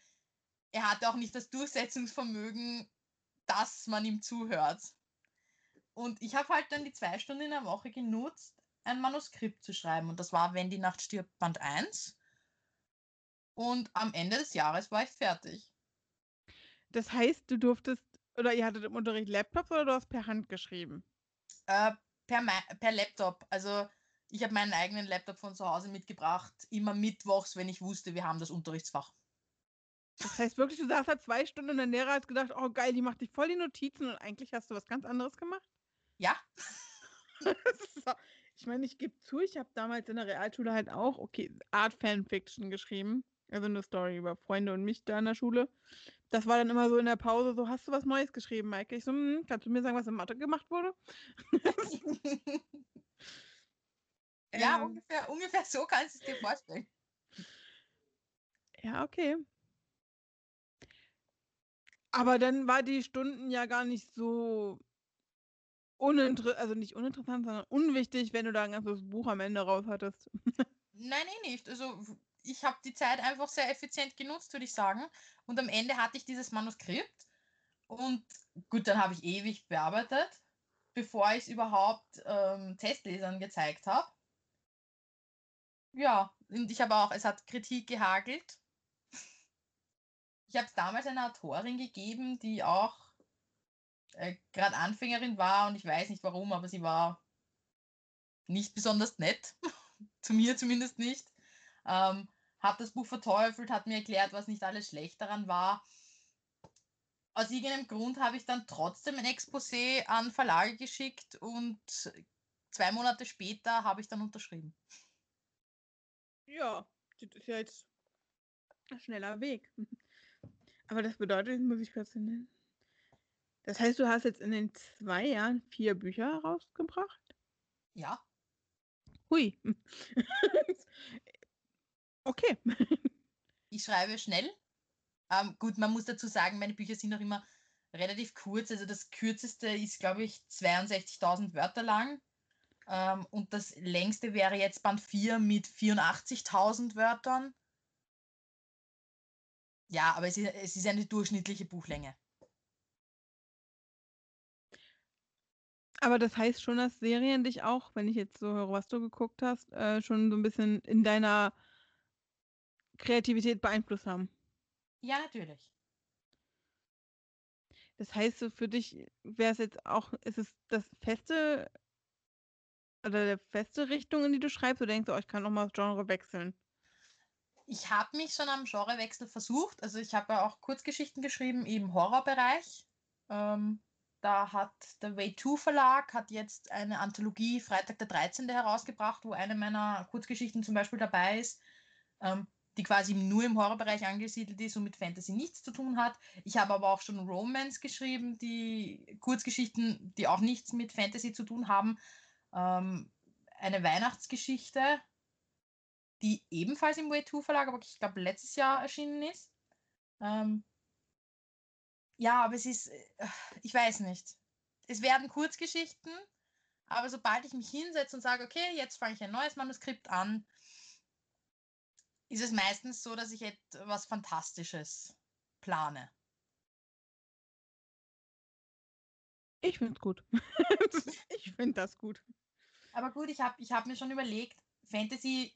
Speaker 2: er hatte auch nicht das Durchsetzungsvermögen, dass man ihm zuhört. Und ich habe halt dann die zwei Stunden in der Woche genutzt, ein Manuskript zu schreiben. Und das war Wenn die Nacht stirbt, Band 1. Und am Ende des Jahres war ich fertig.
Speaker 1: das heißt, du durftest, oder ihr hattet im Unterricht Laptops oder du hast per Hand geschrieben?
Speaker 2: Äh, per, per Laptop. Also ich habe meinen eigenen Laptop von zu Hause mitgebracht, immer mittwochs, wenn ich wusste, wir haben das Unterrichtsfach.
Speaker 1: Das heißt wirklich, du saßt da zwei Stunden und dein Lehrer hat gedacht, oh geil, die macht dich voll die Notizen und eigentlich hast du was ganz anderes gemacht?
Speaker 2: Ja,
Speaker 1: so- Ich meine, ich gebe zu, ich habe damals in der Realschule halt auch, okay, Art Fanfiction geschrieben. Also eine Story über Freunde und mich da in der Schule. Das war dann immer so in der Pause, so, hast du was Neues geschrieben, Maike? Ich so, hm, kannst du mir sagen, was in Mathe gemacht wurde?
Speaker 2: ja, ähm, ungefähr, ungefähr so kannst du es dir vorstellen.
Speaker 1: Ja, okay. Aber dann war die Stunden ja gar nicht so uninteressant, also nicht uninteressant, sondern unwichtig, wenn du da ein ganzes Buch am Ende raus hattest.
Speaker 2: Nein, eh nicht. Also ich habe die Zeit einfach sehr effizient genutzt, würde ich sagen. Und am Ende hatte ich dieses Manuskript. Und gut, dann habe ich ewig bearbeitet, bevor ich es überhaupt ähm, Testlesern gezeigt habe. Ja, und ich habe auch, es hat Kritik gehagelt. Ich habe es damals einer Autorin gegeben, die auch äh, gerade Anfängerin war und ich weiß nicht warum, aber sie war nicht besonders nett. Zu mir zumindest nicht. Ähm, hat das Buch verteufelt, hat mir erklärt, was nicht alles schlecht daran war. Aus irgendeinem Grund habe ich dann trotzdem ein Exposé an Verlage geschickt und zwei Monate später habe ich dann unterschrieben.
Speaker 1: Ja, das ist ja jetzt ein schneller Weg. Aber das bedeutet, muss ich kurz nennen. Das heißt, du hast jetzt in den zwei Jahren vier Bücher rausgebracht?
Speaker 2: Ja.
Speaker 1: Hui. okay.
Speaker 2: Ich schreibe schnell. Ähm, gut, man muss dazu sagen, meine Bücher sind auch immer relativ kurz. Also das kürzeste ist, glaube ich, 62.000 Wörter lang. Ähm, und das längste wäre jetzt Band 4 mit 84.000 Wörtern. Ja, aber es ist, es ist eine durchschnittliche Buchlänge.
Speaker 1: Aber das heißt schon, dass Serien dich auch, wenn ich jetzt so höre, was du geguckt hast, äh, schon so ein bisschen in deiner Kreativität beeinflusst haben.
Speaker 2: Ja, natürlich.
Speaker 1: Das heißt, so für dich wäre es jetzt auch, ist es das feste oder der feste Richtung, in die du schreibst, oder denkst du, oh, ich kann noch mal das Genre wechseln?
Speaker 2: Ich habe mich schon am Genrewechsel versucht. Also ich habe ja auch Kurzgeschichten geschrieben im Horrorbereich. Ähm, da hat der Way 2 Verlag hat jetzt eine Anthologie Freitag der 13. herausgebracht, wo eine meiner Kurzgeschichten zum Beispiel dabei ist, ähm, die quasi nur im Horrorbereich angesiedelt ist und mit Fantasy nichts zu tun hat. Ich habe aber auch schon Romance geschrieben, die Kurzgeschichten, die auch nichts mit Fantasy zu tun haben. Ähm, eine Weihnachtsgeschichte, die ebenfalls im Way 2 Verlag, aber ich glaube letztes Jahr erschienen ist. Ähm, ja, aber es ist, äh, ich weiß nicht. Es werden Kurzgeschichten, aber sobald ich mich hinsetze und sage, okay, jetzt fange ich ein neues Manuskript an, ist es meistens so, dass ich etwas Fantastisches plane.
Speaker 1: Ich finde es gut. ich finde das gut.
Speaker 2: Aber gut, ich habe ich hab mir schon überlegt, Fantasy,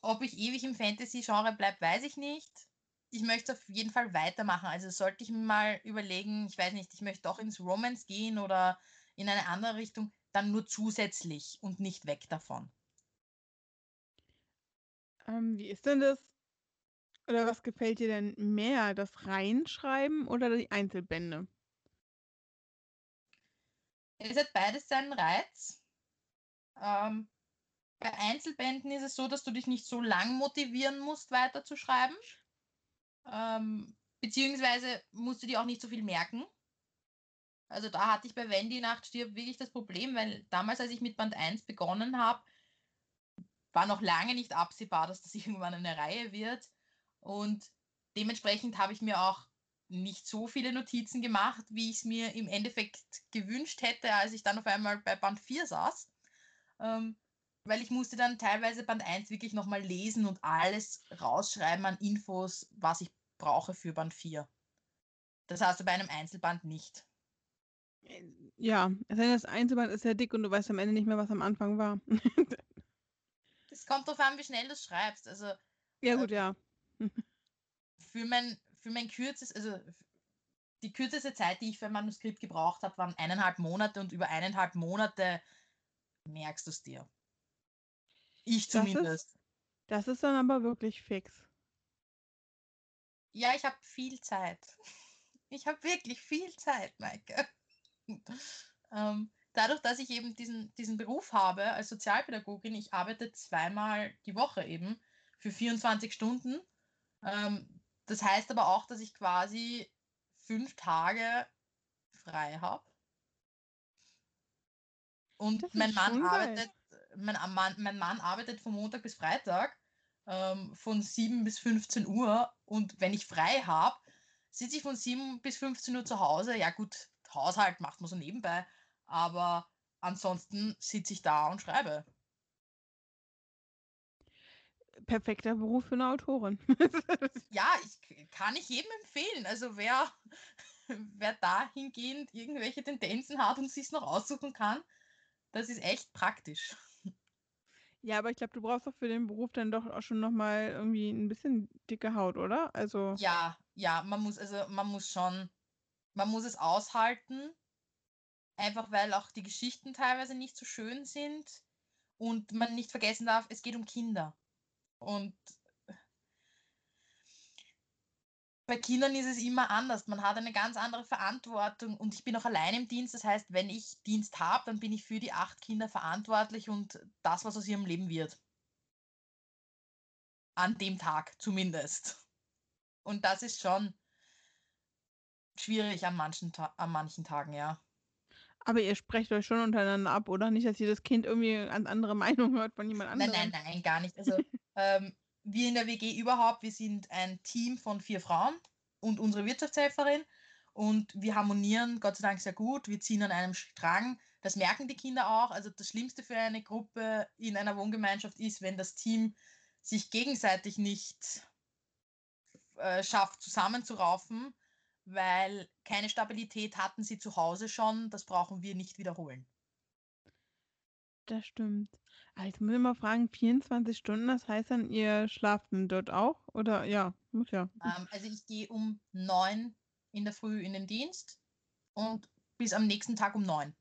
Speaker 2: ob ich ewig im Fantasy-Genre bleibe, weiß ich nicht ich möchte auf jeden Fall weitermachen. Also sollte ich mir mal überlegen, ich weiß nicht, ich möchte doch ins Romance gehen oder in eine andere Richtung, dann nur zusätzlich und nicht weg davon.
Speaker 1: Ähm, wie ist denn das? Oder was gefällt dir denn mehr, das Reinschreiben oder die Einzelbände?
Speaker 2: Es hat beides seinen Reiz. Ähm, bei Einzelbänden ist es so, dass du dich nicht so lang motivieren musst, weiterzuschreiben. Ähm, beziehungsweise musst du dir auch nicht so viel merken. Also da hatte ich bei Wenn die Nacht stirbt wirklich das Problem, weil damals, als ich mit Band 1 begonnen habe, war noch lange nicht absehbar, dass das irgendwann eine Reihe wird. Und dementsprechend habe ich mir auch nicht so viele Notizen gemacht, wie ich es mir im Endeffekt gewünscht hätte, als ich dann auf einmal bei Band 4 saß. Ähm, weil ich musste dann teilweise Band 1 wirklich nochmal lesen und alles rausschreiben an Infos, was ich brauche für Band 4. Das hast du bei einem Einzelband nicht.
Speaker 1: Ja, das Einzelband ist sehr dick und du weißt am Ende nicht mehr, was am Anfang war.
Speaker 2: Es kommt darauf an, wie schnell du schreibst. Also,
Speaker 1: ja, gut, äh, ja.
Speaker 2: für mein, für mein kürzes, also die kürzeste Zeit, die ich für ein Manuskript gebraucht habe, waren eineinhalb Monate und über eineinhalb Monate merkst du es dir. Ich zumindest.
Speaker 1: Das ist, das ist dann aber wirklich fix.
Speaker 2: Ja, ich habe viel Zeit. Ich habe wirklich viel Zeit, Maike. ähm, dadurch, dass ich eben diesen, diesen Beruf habe als Sozialpädagogin, ich arbeite zweimal die Woche eben für 24 Stunden. Ähm, das heißt aber auch, dass ich quasi fünf Tage frei habe. Und mein Mann arbeitet, mein mein Mann arbeitet von Montag bis Freitag ähm, von 7 bis 15 Uhr. Und wenn ich frei habe, sitze ich von 7 bis 15 Uhr zu Hause. Ja gut, Haushalt macht man so nebenbei. Aber ansonsten sitze ich da und schreibe.
Speaker 1: Perfekter Beruf für eine Autorin.
Speaker 2: ja, ich kann ich jedem empfehlen. Also wer, wer dahingehend irgendwelche Tendenzen hat und sich noch aussuchen kann, das ist echt praktisch.
Speaker 1: Ja, aber ich glaube, du brauchst doch für den Beruf dann doch auch schon nochmal irgendwie ein bisschen dicke Haut, oder? Also.
Speaker 2: Ja, ja, man muss, also man muss schon, man muss es aushalten. Einfach weil auch die Geschichten teilweise nicht so schön sind. Und man nicht vergessen darf, es geht um Kinder. Und bei Kindern ist es immer anders. Man hat eine ganz andere Verantwortung und ich bin auch allein im Dienst. Das heißt, wenn ich Dienst habe, dann bin ich für die acht Kinder verantwortlich und das, was aus ihrem Leben wird. An dem Tag zumindest. Und das ist schon schwierig an manchen, an manchen Tagen, ja.
Speaker 1: Aber ihr sprecht euch schon untereinander ab, oder? Nicht, dass jedes Kind irgendwie eine andere Meinung hört von jemand anderem.
Speaker 2: Nein, nein, nein, gar nicht. Also ähm, wir in der WG überhaupt, wir sind ein Team von vier Frauen und unsere Wirtschaftshelferin und wir harmonieren Gott sei Dank sehr gut. Wir ziehen an einem Strang. Das merken die Kinder auch. Also das Schlimmste für eine Gruppe in einer Wohngemeinschaft ist, wenn das Team sich gegenseitig nicht äh, schafft, zusammenzuraufen, weil keine Stabilität hatten sie zu Hause schon. Das brauchen wir nicht wiederholen.
Speaker 1: Das stimmt. Ah, jetzt muss ich mal fragen, 24 Stunden, das heißt dann, ihr schlaft dort auch? Oder ja, muss ja.
Speaker 2: Ähm, also ich gehe um neun in der Früh in den Dienst und bis am nächsten Tag um neun.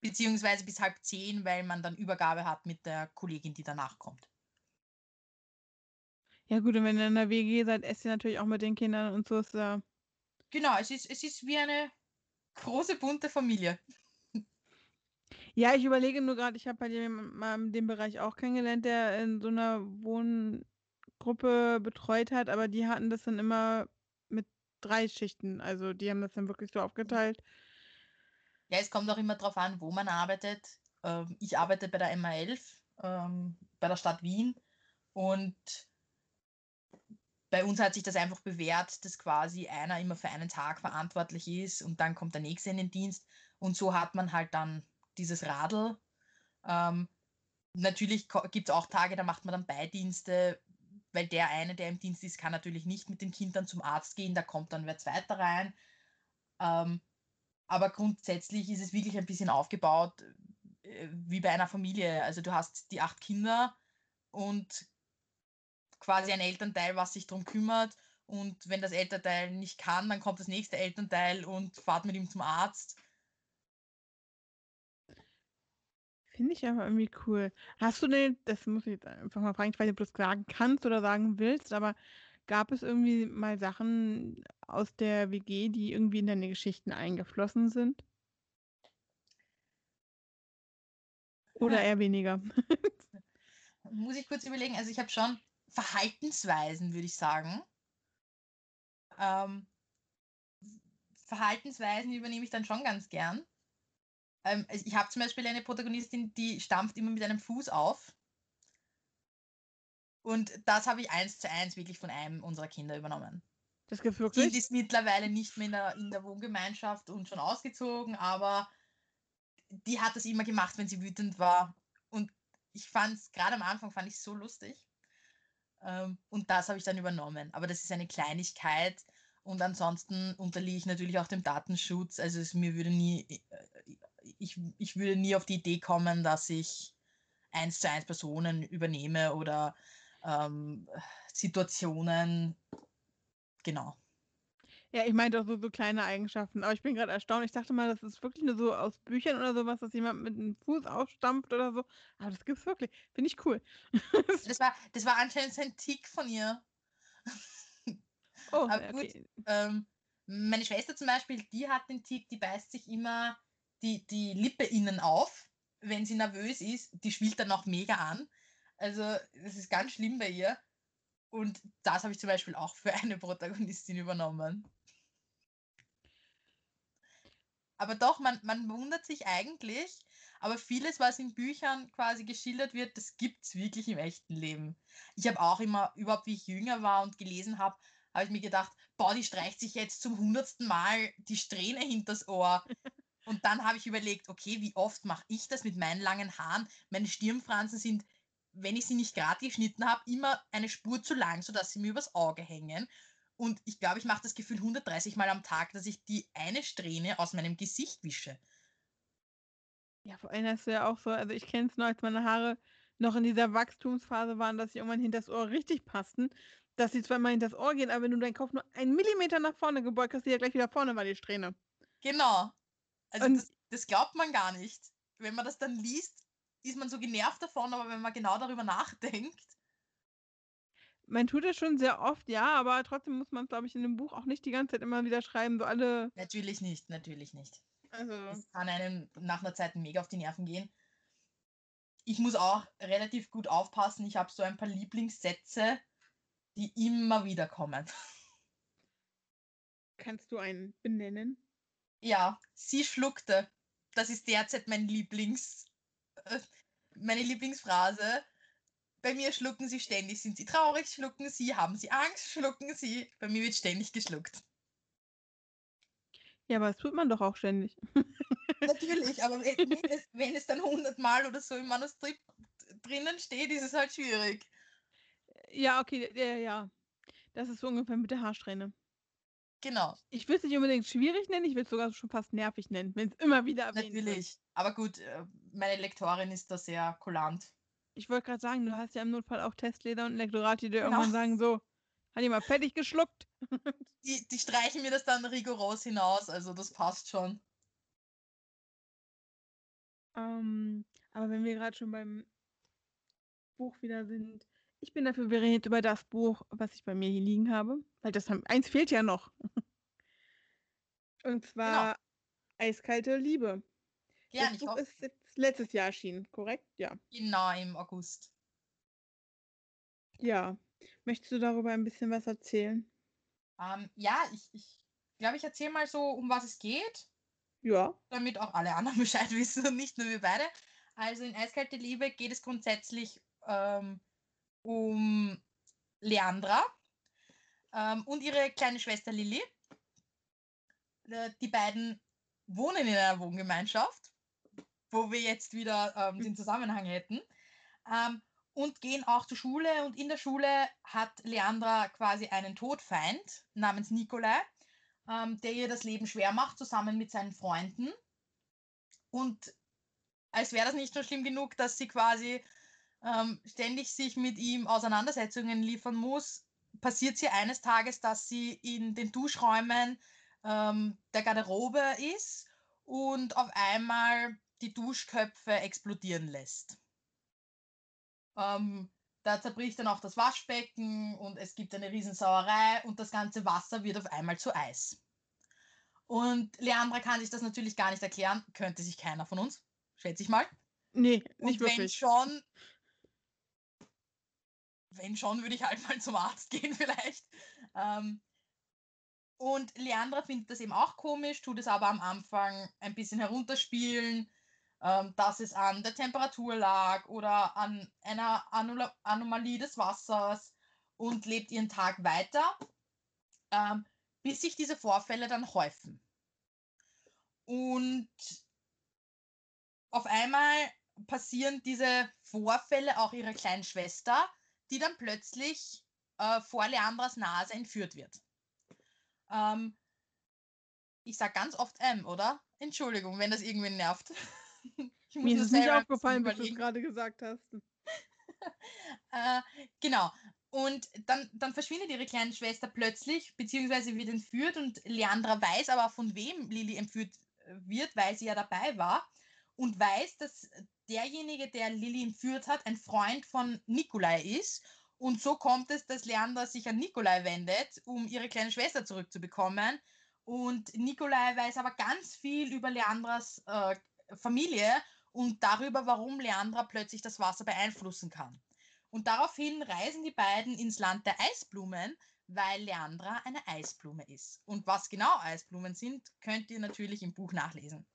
Speaker 2: Beziehungsweise bis halb zehn, weil man dann Übergabe hat mit der Kollegin, die danach kommt.
Speaker 1: Ja gut, und wenn ihr in der WG seid, esst ihr natürlich auch mit den Kindern und so ist
Speaker 2: ja. Genau, es ist, es ist wie eine große bunte Familie.
Speaker 1: Ja, ich überlege nur gerade, ich habe bei dem mal den Bereich auch kennengelernt, der in so einer Wohngruppe betreut hat, aber die hatten das dann immer mit drei Schichten. Also die haben das dann wirklich so aufgeteilt.
Speaker 2: Ja, es kommt auch immer darauf an, wo man arbeitet. Ähm, ich arbeite bei der MA11, ähm, bei der Stadt Wien und bei uns hat sich das einfach bewährt, dass quasi einer immer für einen Tag verantwortlich ist und dann kommt der nächste in den Dienst und so hat man halt dann dieses Radl. Ähm, natürlich gibt es auch Tage, da macht man dann Beidienste, weil der eine, der im Dienst ist, kann natürlich nicht mit dem Kind dann zum Arzt gehen, da kommt dann wer zweiter rein. Ähm, aber grundsätzlich ist es wirklich ein bisschen aufgebaut äh, wie bei einer Familie. Also du hast die acht Kinder und quasi ein Elternteil, was sich darum kümmert. Und wenn das Elternteil nicht kann, dann kommt das nächste Elternteil und fahrt mit ihm zum Arzt.
Speaker 1: Finde ich aber irgendwie cool. Hast du denn, das muss ich jetzt einfach mal fragen, ich weiß nicht, ob du das sagen kannst oder sagen willst, aber gab es irgendwie mal Sachen aus der WG, die irgendwie in deine Geschichten eingeflossen sind? Oder eher weniger?
Speaker 2: Muss ich kurz überlegen. Also ich habe schon Verhaltensweisen, würde ich sagen. Ähm, Verhaltensweisen übernehme ich dann schon ganz gern. Ähm, ich habe zum Beispiel eine Protagonistin, die stampft immer mit einem Fuß auf. Und das habe ich eins zu eins wirklich von einem unserer Kinder übernommen.
Speaker 1: Das gibt wirklich?
Speaker 2: Kind ist mittlerweile nicht mehr in der, in der Wohngemeinschaft und schon ausgezogen, aber die hat das immer gemacht, wenn sie wütend war. Und ich fand es, gerade am Anfang fand ich so lustig. Ähm, und das habe ich dann übernommen. Aber das ist eine Kleinigkeit. Und ansonsten unterliege ich natürlich auch dem Datenschutz. Also es, mir würde nie äh, ich, ich würde nie auf die Idee kommen, dass ich eins zu eins Personen übernehme oder ähm, Situationen. Genau.
Speaker 1: Ja, ich meinte auch so, so kleine Eigenschaften. Aber ich bin gerade erstaunt. Ich dachte mal, das ist wirklich nur so aus Büchern oder sowas, dass jemand mit einem Fuß aufstampft oder so. Aber das gibt's wirklich. Finde ich cool.
Speaker 2: das, war, das war anscheinend ein Tick von ihr. Oh, Aber gut. Okay. Ähm, meine Schwester zum Beispiel, die hat den Tick, die beißt sich immer die, die Lippe innen auf, wenn sie nervös ist. Die spielt dann auch mega an. Also, das ist ganz schlimm bei ihr. Und das habe ich zum Beispiel auch für eine Protagonistin übernommen. Aber doch, man, man wundert sich eigentlich, aber vieles, was in Büchern quasi geschildert wird, das gibt es wirklich im echten Leben. Ich habe auch immer, überhaupt wie ich jünger war und gelesen habe, habe ich mir gedacht, boah, die streicht sich jetzt zum hundertsten Mal die Strähne hinters Ohr. Und dann habe ich überlegt, okay, wie oft mache ich das mit meinen langen Haaren? Meine Stirnfransen sind, wenn ich sie nicht gerade geschnitten habe, immer eine Spur zu lang, sodass sie mir übers Auge hängen. Und ich glaube, ich mache das Gefühl 130 Mal am Tag, dass ich die eine Strähne aus meinem Gesicht wische.
Speaker 1: Ja, vor allem hast du ja auch so, also ich kenne es noch, als meine Haare noch in dieser Wachstumsphase waren, dass sie irgendwann hinter das Ohr richtig passten, dass sie zwar mal hinter das Ohr gehen, aber wenn du deinen Kopf nur einen Millimeter nach vorne gebeugt hast, die ja gleich wieder vorne war, die Strähne.
Speaker 2: Genau. Also das, das glaubt man gar nicht. Wenn man das dann liest, ist man so genervt davon, aber wenn man genau darüber nachdenkt,
Speaker 1: man tut es schon sehr oft, ja, aber trotzdem muss man es, glaube ich, in dem Buch auch nicht die ganze Zeit immer wieder schreiben, so alle.
Speaker 2: Natürlich nicht, natürlich nicht. Also. Es kann einem nach einer Zeit mega auf die Nerven gehen. Ich muss auch relativ gut aufpassen. Ich habe so ein paar Lieblingssätze, die immer wieder kommen.
Speaker 1: Kannst du einen benennen?
Speaker 2: Ja, sie schluckte. Das ist derzeit mein Lieblings, äh, meine Lieblingsphrase. Bei mir schlucken sie ständig. Sind sie traurig, schlucken sie. Haben sie Angst, schlucken sie. Bei mir wird ständig geschluckt.
Speaker 1: Ja, aber das tut man doch auch ständig.
Speaker 2: Natürlich, aber wenn es, wenn es dann hundertmal oder so im Manuskript drinnen steht, ist es halt schwierig.
Speaker 1: Ja, okay, ja, ja. Das ist so ungefähr mit der Haarsträhne.
Speaker 2: Genau.
Speaker 1: Ich will es nicht unbedingt schwierig nennen, ich will es sogar schon fast nervig nennen, wenn es immer wieder
Speaker 2: erwähnt Natürlich. Wird. Aber gut, äh, meine Lektorin ist da sehr kulant.
Speaker 1: Ich wollte gerade sagen, du hast ja im Notfall auch Testleder und Lektorati, die genau. irgendwann sagen, so, hat jemand fertig geschluckt?
Speaker 2: die, die streichen mir das dann rigoros hinaus, also das passt schon.
Speaker 1: Ähm, aber wenn wir gerade schon beim Buch wieder sind, ich bin dafür, wir reden über das Buch, was ich bei mir hier liegen habe, weil das haben, eins fehlt ja noch. Und zwar genau. Eiskalte Liebe. Ja, das Buch ist letztes Jahr erschienen, korrekt? Ja.
Speaker 2: Genau, im August.
Speaker 1: Ja. Möchtest du darüber ein bisschen was erzählen?
Speaker 2: Ähm, ja, ich, ich glaube, ich erzähle mal so, um was es geht.
Speaker 1: Ja.
Speaker 2: Damit auch alle anderen Bescheid wissen und nicht nur wir beide. Also in Eiskalte Liebe geht es grundsätzlich ähm, um Leandra ähm, und ihre kleine Schwester Lilly. Äh, die beiden wohnen in einer Wohngemeinschaft wo wir jetzt wieder ähm, den Zusammenhang hätten. Ähm, und gehen auch zur Schule. Und in der Schule hat Leandra quasi einen Todfeind namens Nikolai, ähm, der ihr das Leben schwer macht, zusammen mit seinen Freunden. Und als wäre das nicht schon schlimm genug, dass sie quasi ähm, ständig sich mit ihm Auseinandersetzungen liefern muss, passiert sie eines Tages, dass sie in den Duschräumen ähm, der Garderobe ist und auf einmal die Duschköpfe explodieren lässt. Ähm, da zerbricht dann auch das Waschbecken und es gibt eine Riesensauerei und das ganze Wasser wird auf einmal zu Eis. Und Leandra kann sich das natürlich gar nicht erklären, könnte sich keiner von uns, schätze ich mal.
Speaker 1: Nee, nicht
Speaker 2: und
Speaker 1: wirklich.
Speaker 2: Wenn schon, wenn schon, würde ich halt mal zum Arzt gehen vielleicht. Ähm, und Leandra findet das eben auch komisch, tut es aber am Anfang ein bisschen herunterspielen ähm, dass es an der Temperatur lag oder an einer Anom Anomalie des Wassers und lebt ihren Tag weiter, ähm, bis sich diese Vorfälle dann häufen. Und auf einmal passieren diese Vorfälle auch ihrer kleinen Schwester, die dann plötzlich äh, vor Leandras Nase entführt wird. Ähm, ich sage ganz oft M, oder? Entschuldigung, wenn das irgendwie nervt.
Speaker 1: Mir ist es nicht aufgefallen, bis du es gerade gesagt hast.
Speaker 2: äh, genau. Und dann, dann verschwindet ihre kleine Schwester plötzlich, beziehungsweise wird entführt und Leandra weiß aber, von wem Lilly entführt äh, wird, weil sie ja dabei war und weiß, dass derjenige, der Lilly entführt hat, ein Freund von Nikolai ist. Und so kommt es, dass Leandra sich an Nikolai wendet, um ihre kleine Schwester zurückzubekommen. Und Nikolai weiß aber ganz viel über Leandras äh, Familie und darüber, warum Leandra plötzlich das Wasser beeinflussen kann. Und daraufhin reisen die beiden ins Land der Eisblumen, weil Leandra eine Eisblume ist. Und was genau Eisblumen sind, könnt ihr natürlich im Buch nachlesen.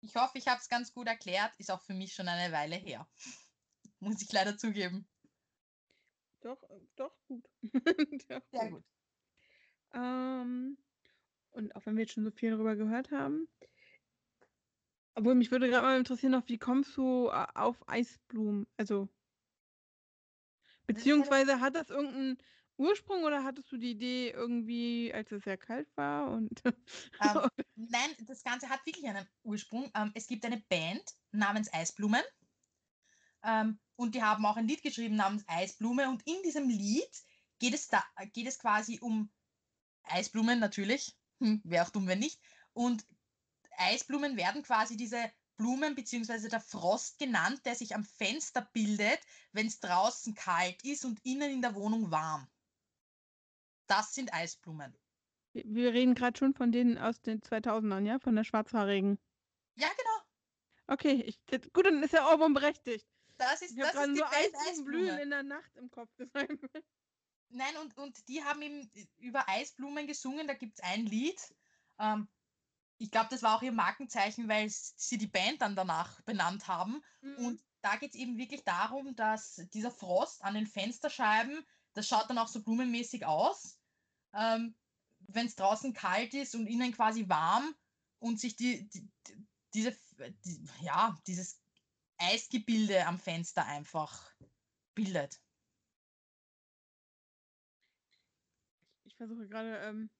Speaker 2: Ich hoffe, ich habe es ganz gut erklärt. Ist auch für mich schon eine Weile her. Muss ich leider zugeben.
Speaker 1: Doch, äh, doch gut.
Speaker 2: doch, Sehr gut.
Speaker 1: Ähm, und auch wenn wir jetzt schon so viel darüber gehört haben, obwohl mich würde gerade mal interessieren, noch, wie kommst du äh, auf Eisblumen? Also, beziehungsweise hat das irgendeinen Ursprung oder hattest du die Idee irgendwie, als es sehr kalt war? Und
Speaker 2: ähm, nein, das Ganze hat wirklich einen Ursprung. Ähm, es gibt eine Band namens Eisblumen ähm, und die haben auch ein Lied geschrieben namens Eisblume und in diesem Lied geht es, da, geht es quasi um Eisblumen natürlich. Hm, Wäre auch dumm, wenn nicht. Und Eisblumen werden quasi diese Blumen bzw. der Frost genannt, der sich am Fenster bildet, wenn es draußen kalt ist und innen in der Wohnung warm. Das sind Eisblumen.
Speaker 1: Wir reden gerade schon von denen aus den 2000ern, ja? Von der Schwarzhaarigen.
Speaker 2: Ja, genau.
Speaker 1: Okay, ich, gut, dann ist ja Ohrwurm berechtigt.
Speaker 2: Das ist,
Speaker 1: ich das ist die so Eisblumen in der Nacht im Kopf.
Speaker 2: Nein, und, und die haben eben über Eisblumen gesungen. Da gibt es ein Lied. Ähm, ich glaube, das war auch ihr Markenzeichen, weil sie die Band dann danach benannt haben. Mhm. Und da geht es eben wirklich darum, dass dieser Frost an den Fensterscheiben, das schaut dann auch so blumenmäßig aus. Ähm, Wenn es draußen kalt ist und innen quasi warm und sich die, die, diese, die, ja, dieses Eisgebilde am Fenster einfach bildet.
Speaker 1: Ich versuche gerade ähm,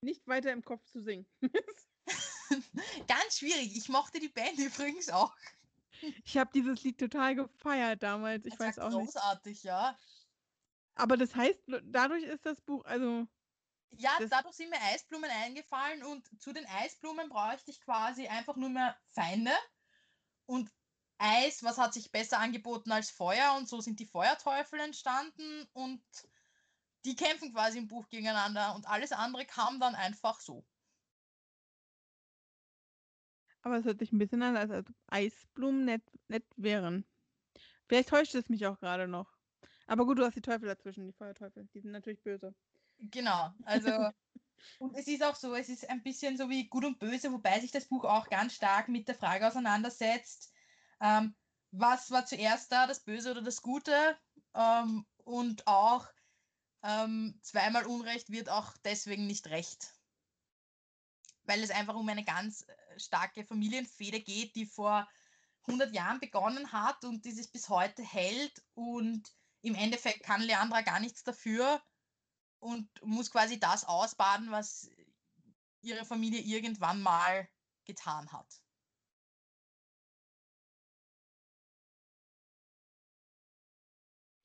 Speaker 1: nicht weiter im Kopf zu singen.
Speaker 2: Ganz schwierig. Ich mochte die Band übrigens auch.
Speaker 1: Ich habe dieses Lied total gefeiert damals. Ich das weiß auch
Speaker 2: großartig, nicht. Großartig, ja.
Speaker 1: Aber das heißt, dadurch ist das Buch, also.
Speaker 2: Ja, dadurch sind mir Eisblumen eingefallen und zu den Eisblumen bräuchte ich quasi einfach nur mehr Feinde. Und Eis, was hat sich besser angeboten als Feuer? Und so sind die Feuerteufel entstanden und die kämpfen quasi im Buch gegeneinander und alles andere kam dann einfach so.
Speaker 1: Aber es hört sich ein bisschen an, als ob Eisblumen nett, nett wären. Vielleicht täuscht es mich auch gerade noch. Aber gut, du hast die Teufel dazwischen, die Feuerteufel. Die sind natürlich böse.
Speaker 2: Genau, also. und es ist auch so, es ist ein bisschen so wie Gut und Böse, wobei sich das Buch auch ganz stark mit der Frage auseinandersetzt, ähm, was war zuerst da, das Böse oder das Gute? Ähm, und auch ähm, zweimal Unrecht wird auch deswegen nicht recht weil es einfach um eine ganz äh, starke Familienfehde geht, die vor 100 Jahren begonnen hat und die sich bis heute hält und im Endeffekt kann Leandra gar nichts dafür und muss quasi das ausbaden, was ihre Familie irgendwann mal getan hat.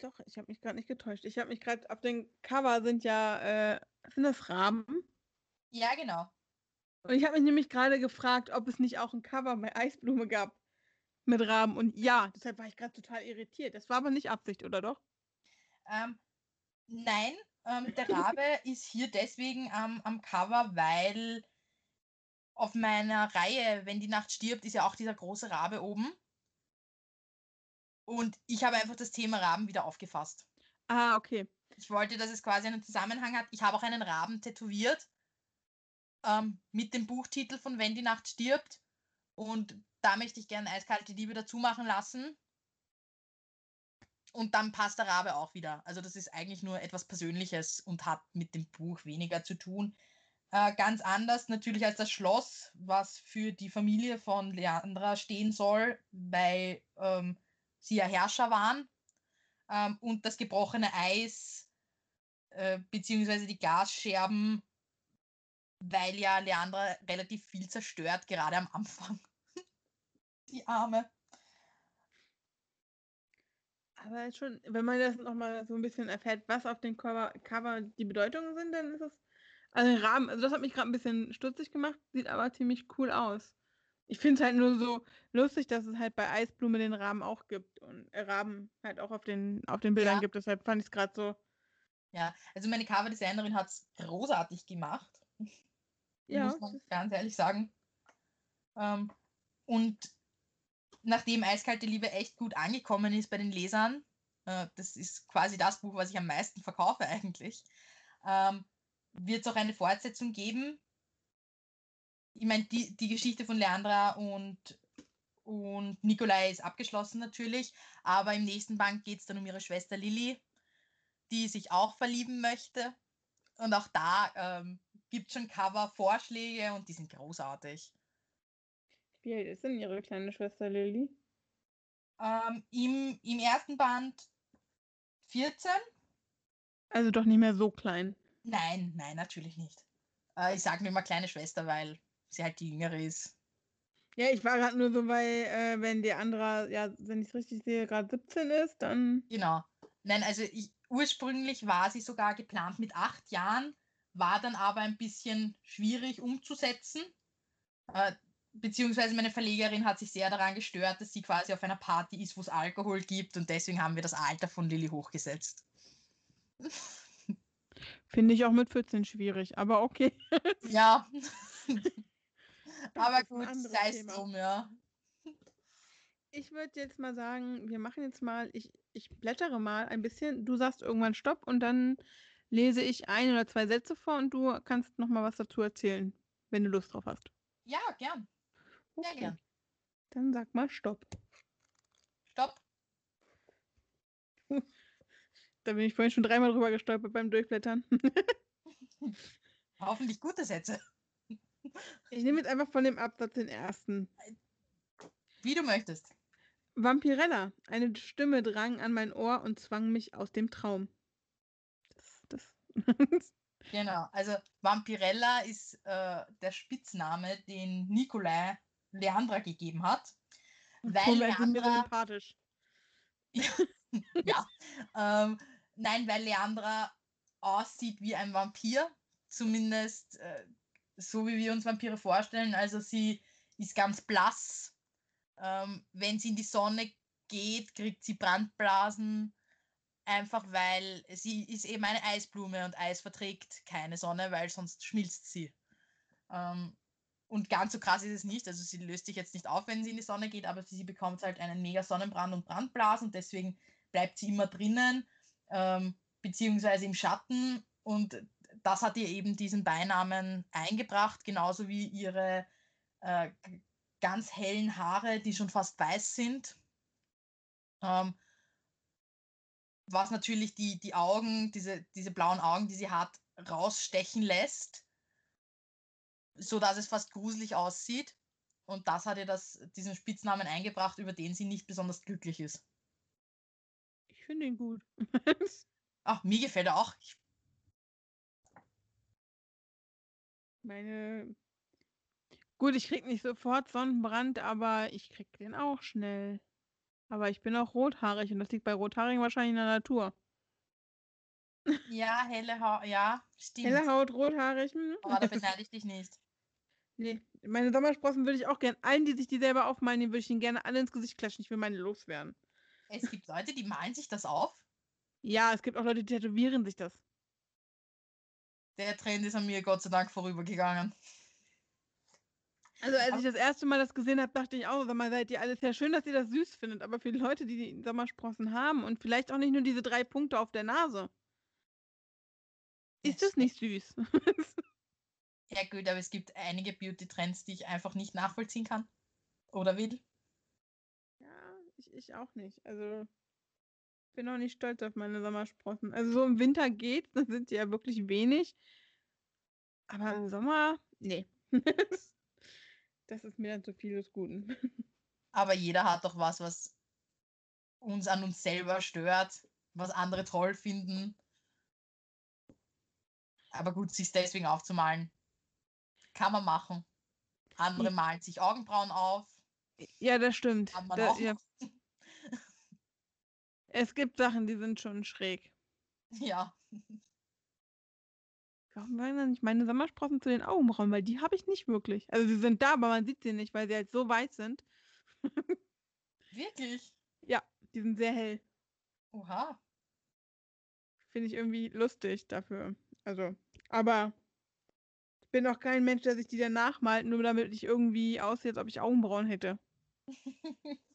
Speaker 1: Doch, ich habe mich gerade nicht getäuscht. Ich habe mich gerade auf dem Cover sind ja, äh, sind das Raben?
Speaker 2: Ja, genau.
Speaker 1: Und ich habe mich nämlich gerade gefragt, ob es nicht auch ein Cover bei Eisblume gab mit Raben. Und ja, deshalb war ich gerade total irritiert. Das war aber nicht Absicht, oder doch?
Speaker 2: Ähm, nein, ähm, der Rabe ist hier deswegen ähm, am Cover, weil auf meiner Reihe, wenn die Nacht stirbt, ist ja auch dieser große Rabe oben. Und ich habe einfach das Thema Raben wieder aufgefasst.
Speaker 1: Ah, okay.
Speaker 2: Ich wollte, dass es quasi einen Zusammenhang hat. Ich habe auch einen Raben tätowiert ähm, mit dem Buchtitel von Wenn die Nacht stirbt. Und da möchte ich gerne Eiskalte Liebe dazu machen lassen. Und dann passt der Rabe auch wieder. Also das ist eigentlich nur etwas Persönliches und hat mit dem Buch weniger zu tun. Äh, ganz anders natürlich als das Schloss, was für die Familie von Leandra stehen soll, weil ähm, sie ja Herrscher waren. Ähm, und das gebrochene Eis äh, beziehungsweise die Gasscherben weil ja Leandra relativ viel zerstört, gerade am Anfang. Die Arme.
Speaker 1: Aber schon, wenn man das nochmal so ein bisschen erfährt, was auf dem Cover, Cover die Bedeutungen sind, dann ist es. Also Rahmen, also das hat mich gerade ein bisschen stutzig gemacht, sieht aber ziemlich cool aus. Ich finde es halt nur so lustig, dass es halt bei Eisblume den Rahmen auch gibt und äh, Raben halt auch auf den, auf den Bildern ja. gibt. Deshalb fand ich es gerade so
Speaker 2: Ja, also meine Coverdesignerin hat es großartig gemacht.
Speaker 1: Ja,
Speaker 2: muss man ganz ehrlich sagen. Ähm, und nachdem Eiskalte Liebe echt gut angekommen ist bei den Lesern, äh, das ist quasi das Buch, was ich am meisten verkaufe eigentlich, ähm, wird es auch eine Fortsetzung geben. Ich meine, die, die Geschichte von Leandra und, und Nikolai ist abgeschlossen natürlich, aber im nächsten Band geht es dann um ihre Schwester Lilly, die sich auch verlieben möchte. Und auch da ähm, gibt es schon Cover-Vorschläge und die sind großartig.
Speaker 1: Wie alt ist denn ihre kleine Schwester Lilly?
Speaker 2: Ähm, im, Im ersten Band 14?
Speaker 1: Also doch nicht mehr so klein.
Speaker 2: Nein, nein, natürlich nicht. Äh, ich sage mir immer kleine Schwester, weil sie halt die jüngere ist.
Speaker 1: Ja, ich war gerade nur so, weil, äh, wenn die andere, ja, wenn ich es richtig sehe, gerade 17 ist, dann.
Speaker 2: Genau. Nein, also ich, ursprünglich war sie sogar geplant mit acht Jahren, war dann aber ein bisschen schwierig umzusetzen. Äh, beziehungsweise meine Verlegerin hat sich sehr daran gestört, dass sie quasi auf einer Party ist, wo es Alkohol gibt und deswegen haben wir das Alter von Lilly hochgesetzt.
Speaker 1: Finde ich auch mit 14 schwierig, aber okay.
Speaker 2: Ja. Aber gut, sei es drum, ja.
Speaker 1: Ich würde jetzt mal sagen, wir machen jetzt mal, ich, ich blättere mal ein bisschen. Du sagst irgendwann Stopp und dann lese ich ein oder zwei Sätze vor und du kannst noch mal was dazu erzählen, wenn du Lust drauf hast.
Speaker 2: Ja, gern. Sehr
Speaker 1: Okay,
Speaker 2: gern.
Speaker 1: dann sag mal Stopp.
Speaker 2: Stopp.
Speaker 1: Da bin ich vorhin schon dreimal drüber gestolpert beim Durchblättern.
Speaker 2: Hoffentlich gute Sätze.
Speaker 1: Ich nehme jetzt einfach von dem Absatz den ersten.
Speaker 2: Wie du möchtest.
Speaker 1: Vampirella, eine Stimme drang an mein Ohr und zwang mich aus dem Traum. Das, das
Speaker 2: Genau. Also Vampirella ist äh, der Spitzname, den Nikolai Leandra gegeben hat. Weil Leandra,
Speaker 1: sympathisch.
Speaker 2: ja, ähm, nein, weil Leandra aussieht wie ein Vampir, zumindest äh, so wie wir uns Vampire vorstellen. Also sie ist ganz blass. Ähm, wenn sie in die Sonne geht, kriegt sie Brandblasen. Einfach weil sie ist eben eine Eisblume und Eis verträgt keine Sonne, weil sonst schmilzt sie. Ähm, und ganz so krass ist es nicht. Also sie löst sich jetzt nicht auf, wenn sie in die Sonne geht, aber sie bekommt halt einen mega Sonnenbrand und Brandblasen deswegen bleibt sie immer drinnen, ähm, beziehungsweise im Schatten. Und das hat ihr eben diesen Beinamen eingebracht, genauso wie ihre äh, ganz hellen Haare, die schon fast weiß sind. Ähm, was natürlich die, die Augen, diese, diese blauen Augen, die sie hat, rausstechen lässt, so dass es fast gruselig aussieht. Und das hat ihr das, diesen Spitznamen eingebracht, über den sie nicht besonders glücklich ist.
Speaker 1: Ich finde ihn gut.
Speaker 2: Ach, mir gefällt er auch. Ich,
Speaker 1: Meine. Gut, ich krieg nicht sofort Sonnenbrand, aber ich krieg den auch schnell. Aber ich bin auch rothaarig und das liegt bei Rothaarigen wahrscheinlich in der Natur.
Speaker 2: ja, helle Haare, ja, stimmt.
Speaker 1: Helle Haut, rothaarig. Hm.
Speaker 2: Aber da beneide ich dich nicht.
Speaker 1: Nee, meine Sommersprossen würde ich auch gerne, allen, die sich die selber aufmalen, die würde ich ihnen gerne alle ins Gesicht klatschen. Ich will meine loswerden.
Speaker 2: Es gibt Leute, die malen sich das auf.
Speaker 1: Ja, es gibt auch Leute, die tätowieren sich das.
Speaker 2: Der Trend ist an mir Gott sei Dank vorübergegangen.
Speaker 1: Also als
Speaker 2: Aber-
Speaker 1: ich das erste Mal das gesehen habe, dachte ich auch, sag mal, seid ihr alles sehr schön, dass ihr das süß findet, aber für die Leute, die die Sommersprossen haben und vielleicht auch nicht nur diese drei Punkte auf der Nase, ist das nicht süß.
Speaker 2: Ja gut, aber es gibt einige Beauty-Trends, die ich einfach nicht nachvollziehen kann. Oder will.
Speaker 1: ja, ich, ich auch nicht. Also bin auch nicht stolz auf meine Sommersprossen. Also so im Winter geht's, dann sind sie ja wirklich wenig. Aber im Sommer, nee. das ist mir dann zu viel des Guten.
Speaker 2: Aber jeder hat doch was, was uns an uns selber stört, was andere toll finden. Aber gut, sich deswegen aufzumalen, kann man machen. Andere malen sich Augenbrauen auf.
Speaker 1: Ja, das stimmt.
Speaker 2: Kann man
Speaker 1: Da,
Speaker 2: auch
Speaker 1: ja, es gibt Sachen, die sind schon schräg.
Speaker 2: Ja,
Speaker 1: Warum waren dann nicht meine Sommersprossen zu den Augenbrauen? Weil die habe ich nicht wirklich. Also sie sind da, aber man sieht sie nicht, weil sie halt so weiß sind.
Speaker 2: wirklich.
Speaker 1: Ja, die sind sehr hell.
Speaker 2: Oha.
Speaker 1: finde ich irgendwie lustig dafür. Also, aber ich bin auch kein Mensch, der sich die dann nachmalt, nur damit ich irgendwie aussehe, als ob ich Augenbrauen hätte.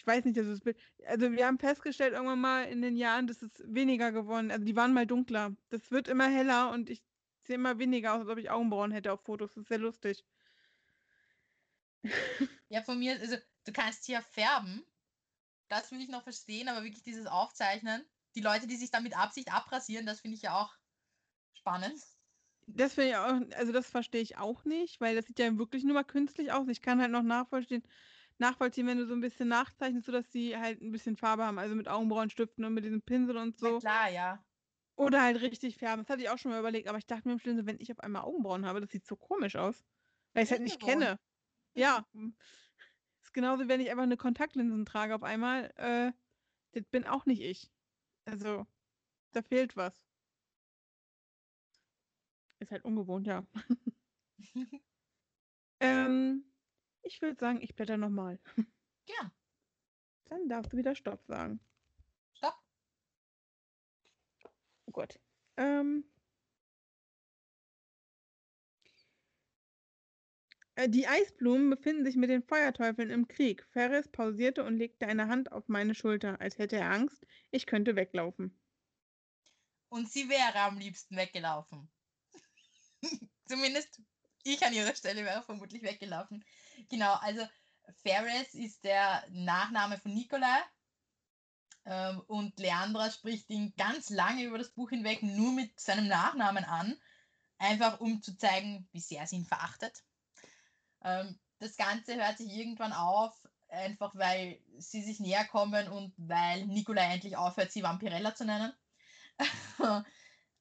Speaker 1: Ich weiß nicht, dass es Bild. Also wir haben festgestellt irgendwann mal in den Jahren, dass es weniger geworden. Also die waren mal dunkler. Das wird immer heller und ich sehe immer weniger aus, als ob ich Augenbrauen hätte auf Fotos. Das ist sehr lustig.
Speaker 2: Ja, von mir, also du kannst hier färben. Das würde ich noch verstehen, aber wirklich dieses Aufzeichnen. Die Leute, die sich dann mit Absicht abrasieren, das finde ich ja auch spannend.
Speaker 1: Das finde ich auch, also das verstehe ich auch nicht, weil das sieht ja wirklich nur mal künstlich aus. Ich kann halt noch nachvollziehen, nachvollziehen, wenn du so ein bisschen nachzeichnest, sodass die halt ein bisschen Farbe haben, also mit Augenbrauenstiften und mit diesem Pinsel und so.
Speaker 2: Na klar, ja.
Speaker 1: Oder halt richtig färben. Das hatte ich auch schon mal überlegt, aber ich dachte mir im so, wenn ich auf einmal Augenbrauen habe, das sieht so komisch aus. Weil ich es halt nicht kenne. Ja. Ist genauso, wenn ich einfach eine Kontaktlinsen trage auf einmal. Äh, das bin auch nicht ich. Also, da fehlt was. Ist halt ungewohnt, ja. ähm, ich würde sagen, ich blätter nochmal.
Speaker 2: Gern.
Speaker 1: Dann darfst du wieder Stopp sagen.
Speaker 2: Stopp.
Speaker 1: Oh Gott. Ähm. Äh, Die Eisblumen befinden sich mit den Feuerteufeln im Krieg. Ferris pausierte und legte eine Hand auf meine Schulter, als hätte er Angst, ich könnte weglaufen.
Speaker 2: Und sie wäre am liebsten weggelaufen. Zumindest ich an ihrer Stelle wäre vermutlich weggelaufen. Genau, also Ferris ist der Nachname von Nikolai. Ähm, und Leandra spricht ihn ganz lange über das Buch hinweg nur mit seinem Nachnamen an, einfach um zu zeigen, wie sehr sie ihn verachtet. Ähm, das Ganze hört sich irgendwann auf, einfach weil sie sich näher kommen und weil Nikolai endlich aufhört, sie Vampirella zu nennen.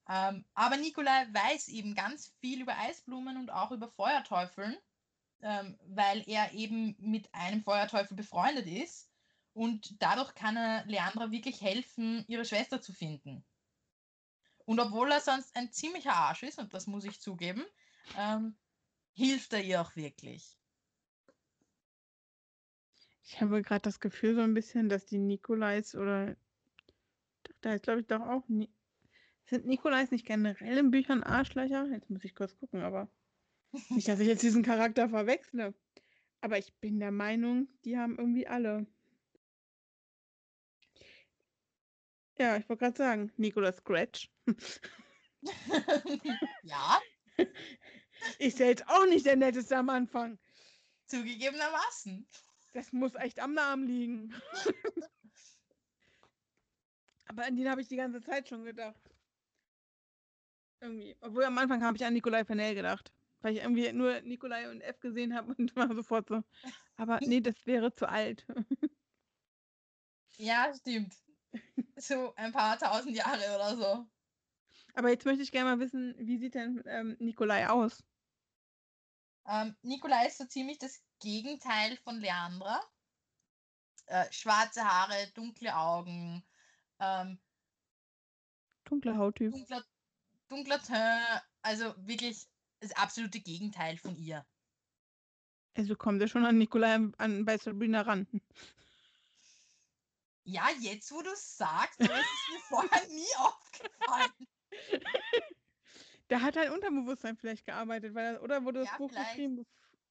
Speaker 2: ähm, aber Nikolai weiß eben ganz viel über Eisblumen und auch über Feuerteufeln, ähm, weil er eben mit einem Feuerteufel befreundet ist. Und dadurch kann er Leandra wirklich helfen, ihre Schwester zu finden. Und obwohl er sonst ein ziemlicher Arsch ist, und das muss ich zugeben, ähm, hilft er ihr auch wirklich.
Speaker 1: Ich habe gerade das Gefühl so ein bisschen, dass die Nikolais oder da ist glaube ich doch auch Ni sind Nikolais nicht generell in Büchern Arschlöcher? Jetzt muss ich kurz gucken, aber nicht, dass ich jetzt diesen Charakter verwechsle. Aber ich bin der Meinung, die haben irgendwie alle. Ja, ich wollte gerade sagen, Nicolas Scratch.
Speaker 2: ja,
Speaker 1: Ist ja jetzt auch nicht der netteste am Anfang.
Speaker 2: zugegebenermaßen.
Speaker 1: Das muss echt am Namen liegen. Aber an den habe ich die ganze Zeit schon gedacht. Irgendwie. Obwohl am Anfang habe ich an Nikolai Fennell gedacht. Weil ich irgendwie nur Nikolai und F gesehen habe und war sofort so. Aber nee, das wäre zu alt.
Speaker 2: Ja, stimmt. So ein paar tausend Jahre oder so.
Speaker 1: Aber jetzt möchte ich gerne mal wissen, wie sieht denn ähm, Nikolai aus?
Speaker 2: Ähm, Nikolai ist so ziemlich das Gegenteil von Leandra. Äh, schwarze Haare, dunkle Augen, ähm,
Speaker 1: Dunkler Hauttyp.
Speaker 2: dunkler, dunkler Teint, also wirklich das absolute Gegenteil von ihr.
Speaker 1: Also kommt er schon an Nikolai an, bei Sabrina ran.
Speaker 2: Ja, jetzt wo du es sagst, aber es ist mir vorher nie aufgefallen.
Speaker 1: Der hat halt Unterbewusstsein vielleicht gearbeitet, weil er, oder wurde das
Speaker 2: Ja,
Speaker 1: Buch
Speaker 2: vielleicht.
Speaker 1: geschrieben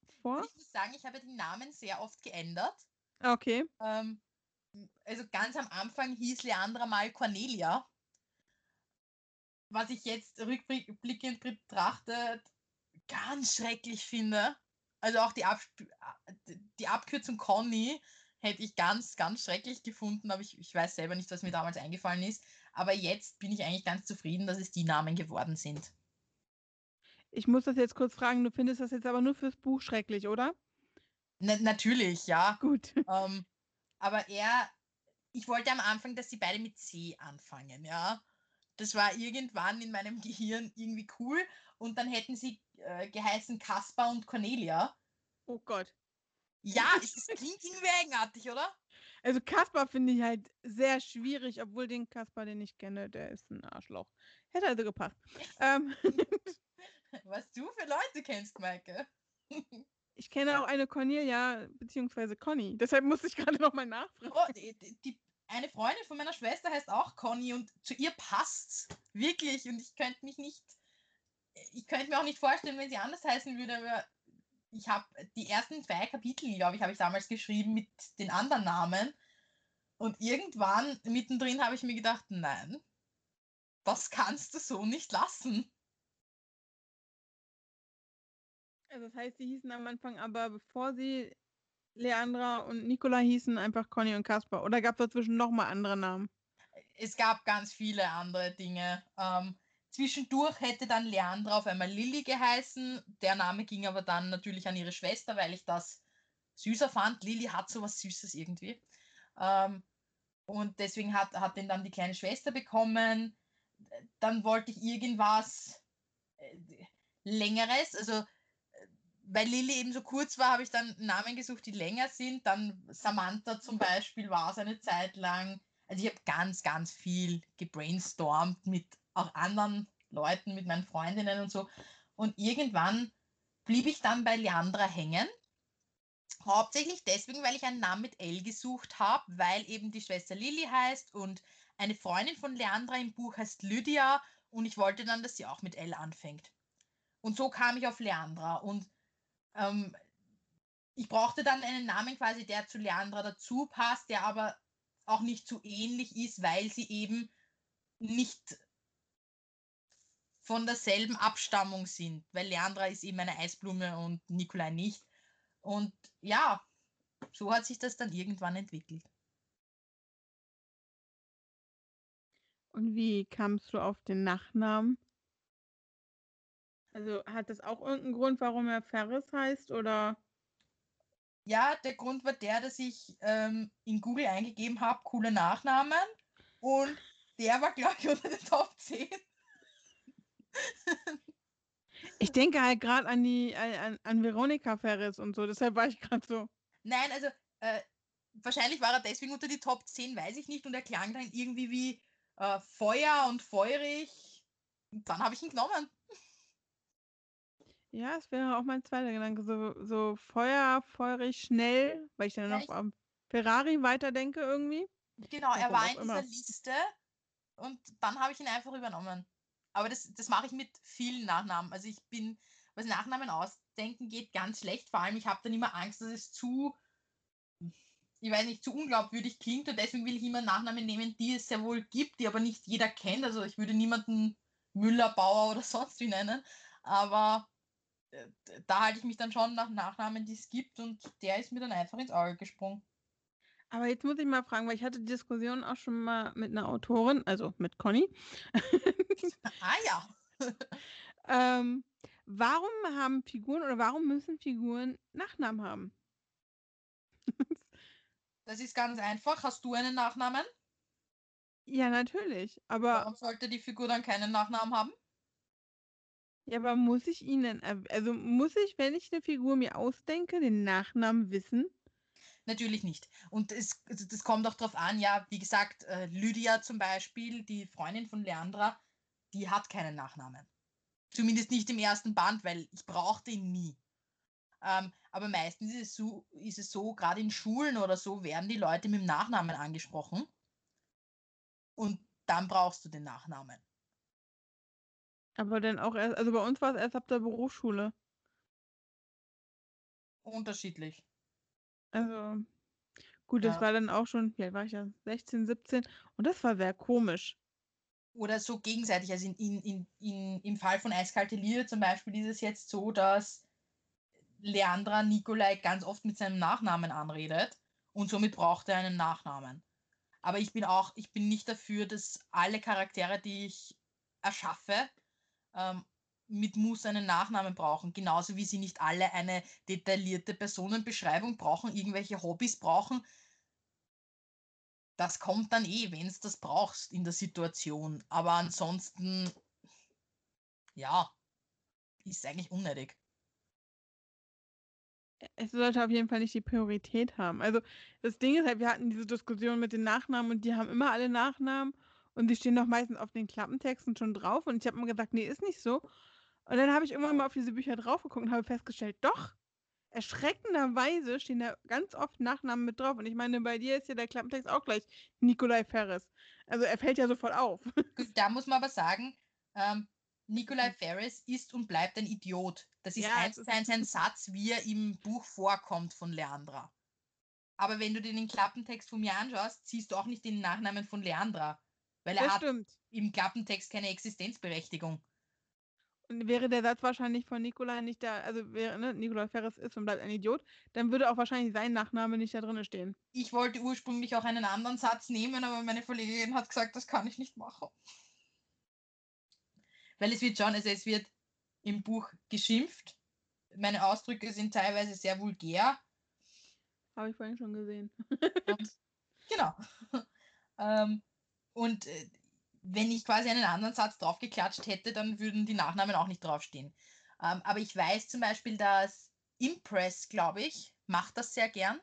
Speaker 1: bevor?
Speaker 2: Ich muss sagen, ich habe den Namen sehr oft geändert.
Speaker 1: Ah, okay.
Speaker 2: Ähm, also ganz am Anfang hieß Leandra mal Cornelia. Was ich jetzt rückblickend betrachtet ganz schrecklich finde. Also auch die, Absp die Abkürzung Conny hätte ich ganz, ganz schrecklich gefunden, aber ich, ich weiß selber nicht, was mir damals eingefallen ist. Aber jetzt bin ich eigentlich ganz zufrieden, dass es die Namen geworden sind.
Speaker 1: Ich muss das jetzt kurz fragen, du findest das jetzt aber nur fürs Buch schrecklich, oder?
Speaker 2: Na, natürlich, ja.
Speaker 1: Gut.
Speaker 2: Ähm, aber er, ich wollte am Anfang, dass sie beide mit C anfangen, ja. Das war irgendwann in meinem Gehirn irgendwie cool. Und dann hätten sie äh, geheißen Kaspar und Cornelia.
Speaker 1: Oh Gott.
Speaker 2: Ja, es, klingt irgendwie eigenartig, oder?
Speaker 1: Also Kaspar finde ich halt sehr schwierig, obwohl den Kaspar, den ich kenne, der ist ein Arschloch. Hätte also gepasst. ähm,
Speaker 2: Was du für Leute kennst, Maike.
Speaker 1: ich kenne auch eine Cornelia, beziehungsweise Conny. Deshalb muss ich gerade nochmal nachfragen.
Speaker 2: Oh, die, die, eine Freundin von meiner Schwester heißt auch Conny, und zu ihr passt's wirklich. Und ich könnte mich nicht, ich könnte mir auch nicht vorstellen, wenn sie anders heißen würde, aber ich habe die ersten zwei Kapitel, glaube ich, habe ich damals geschrieben mit den anderen Namen. Und irgendwann mittendrin habe ich mir gedacht, nein, das kannst du so nicht lassen.
Speaker 1: Also das heißt, sie hießen am Anfang aber, bevor sie Leandra und Nicola hießen, einfach Conny und Caspar. Oder gab es dazwischen nochmal andere Namen?
Speaker 2: Es gab ganz viele andere Dinge. Ähm, zwischendurch hätte dann Leandra auf einmal Lilly geheißen. Der Name ging aber dann natürlich an ihre Schwester, weil ich das süßer fand. Lilly hat so was Süßes irgendwie. Ähm, und deswegen hat, hat den dann die kleine Schwester bekommen. Dann wollte ich irgendwas äh, Längeres. Also weil Lilly eben so kurz war, habe ich dann Namen gesucht, die länger sind. Dann Samantha zum Beispiel war es eine Zeit lang. Also ich habe ganz, ganz viel gebrainstormt mit auch anderen Leuten, mit meinen Freundinnen und so. Und irgendwann blieb ich dann bei Leandra hängen. Hauptsächlich deswegen, weil ich einen Namen mit L gesucht habe, weil eben die Schwester Lilly heißt und eine Freundin von Leandra im Buch heißt Lydia und ich wollte dann, dass sie auch mit L anfängt. Und so kam ich auf Leandra und ähm, ich brauchte dann einen Namen quasi, der zu Leandra dazu passt, der aber auch nicht zu ähnlich ist, weil sie eben nicht von derselben Abstammung sind, weil Leandra ist eben eine Eisblume und Nikolai nicht. Und ja, so hat sich das dann irgendwann entwickelt.
Speaker 1: Und wie kamst du auf den Nachnamen? Also hat das auch irgendeinen Grund, warum er Ferris heißt oder?
Speaker 2: Ja, der Grund war der, dass ich ähm, in Google eingegeben habe, coole Nachnamen und der war, glaube ich, unter den Top 10.
Speaker 1: ich denke halt gerade an die an, an Veronika Ferris und so, deshalb war ich gerade so.
Speaker 2: Nein, also äh, wahrscheinlich war er deswegen unter die Top 10, weiß ich nicht, und er klang dann irgendwie wie äh, Feuer und feurig. Und dann habe ich ihn genommen.
Speaker 1: Ja, es wäre auch mein zweiter Gedanke. So, so Feuer, feurig, schnell, weil ich dann noch am Ferrari weiterdenke irgendwie.
Speaker 2: Genau, er war in dieser. Liste und dann habe ich ihn einfach übernommen. Aber das, das mache ich mit vielen Nachnamen. Also ich bin, was Nachnamen ausdenken geht, ganz schlecht. Vor allem, ich habe dann immer Angst, dass es zu, ich weiß nicht, zu unglaubwürdig klingt und deswegen will ich immer Nachnamen nehmen, die es sehr wohl gibt, die aber nicht jeder kennt. Also ich würde niemanden Müller, Bauer oder sonst wie nennen. Aber da halte ich mich dann schon nach Nachnamen, die es gibt und der ist mir dann einfach ins Auge gesprungen.
Speaker 1: Aber jetzt muss ich mal fragen, weil ich hatte die Diskussion auch schon mal mit einer Autorin, also mit Conny.
Speaker 2: ah ja.
Speaker 1: ähm, warum haben Figuren oder warum müssen Figuren Nachnamen haben?
Speaker 2: das ist ganz einfach. Hast du einen Nachnamen?
Speaker 1: Ja, natürlich. Aber
Speaker 2: warum sollte die Figur dann keinen Nachnamen haben?
Speaker 1: Ja, aber muss ich ihn also muss ich, wenn ich eine Figur mir ausdenke, den Nachnamen wissen?
Speaker 2: Natürlich nicht. Und es, also das kommt auch darauf an, ja, wie gesagt, äh, Lydia zum Beispiel, die Freundin von Leandra, die hat keinen Nachnamen. Zumindest nicht im ersten Band, weil ich brauchte ihn nie. Ähm, aber meistens ist es so, ist es so gerade in Schulen oder so, werden die Leute mit dem Nachnamen angesprochen. Und dann brauchst du den Nachnamen.
Speaker 1: Aber dann auch erst, also bei uns war es erst ab der Berufsschule.
Speaker 2: Unterschiedlich.
Speaker 1: Also, gut, das ja. war dann auch schon, wie alt war ich ja? 16, 17 und das war sehr komisch.
Speaker 2: Oder so gegenseitig. Also in, in, in, in, im Fall von Eiskalte Liebe zum Beispiel ist es jetzt so, dass Leandra Nikolai ganz oft mit seinem Nachnamen anredet und somit braucht er einen Nachnamen. Aber ich bin auch, ich bin nicht dafür, dass alle Charaktere, die ich erschaffe, ähm, mit Muss einen Nachnamen brauchen, genauso wie sie nicht alle eine detaillierte Personenbeschreibung brauchen, irgendwelche Hobbys brauchen. Das kommt dann eh, wenn es das brauchst in der Situation. Aber ansonsten, ja, ist eigentlich unnötig.
Speaker 1: Es sollte auf jeden Fall nicht die Priorität haben. Also das Ding ist halt, wir hatten diese Diskussion mit den Nachnamen und die haben immer alle Nachnamen und die stehen doch meistens auf den Klappentexten schon drauf. Und ich habe mir gesagt, nee, ist nicht so. Und dann habe ich irgendwann mal auf diese Bücher drauf geguckt und habe festgestellt, doch, erschreckenderweise stehen da ganz oft Nachnamen mit drauf. Und ich meine, bei dir ist ja der Klappentext auch gleich Nikolai Ferris. Also er fällt ja sofort auf.
Speaker 2: Da muss man aber sagen, ähm, Nikolai Ferris ist und bleibt ein Idiot. Das ist
Speaker 1: Ja,
Speaker 2: eins zu eins ein Satz, wie er im Buch vorkommt von Leandra. Aber wenn du dir den Klappentext von mir anschaust, siehst du auch nicht den Nachnamen von Leandra. Weil er
Speaker 1: Das
Speaker 2: hat
Speaker 1: stimmt.
Speaker 2: im Klappentext keine Existenzberechtigung.
Speaker 1: Und wäre der Satz wahrscheinlich von Nikolai nicht da, also wäre, ne, Nikolai Ferris ist und bleibt ein Idiot, dann würde auch wahrscheinlich sein Nachname nicht da drin stehen.
Speaker 2: Ich wollte ursprünglich auch einen anderen Satz nehmen, aber meine Kollegin hat gesagt, das kann ich nicht machen. Weil es wird schon, also es wird im Buch geschimpft. Meine Ausdrücke sind teilweise sehr vulgär.
Speaker 1: Habe ich vorhin schon gesehen.
Speaker 2: Und, genau. ähm, und äh, wenn ich quasi einen anderen Satz draufgeklatscht hätte, dann würden die Nachnamen auch nicht draufstehen. Ähm, aber ich weiß zum Beispiel, dass Impress, glaube ich, macht das sehr gern.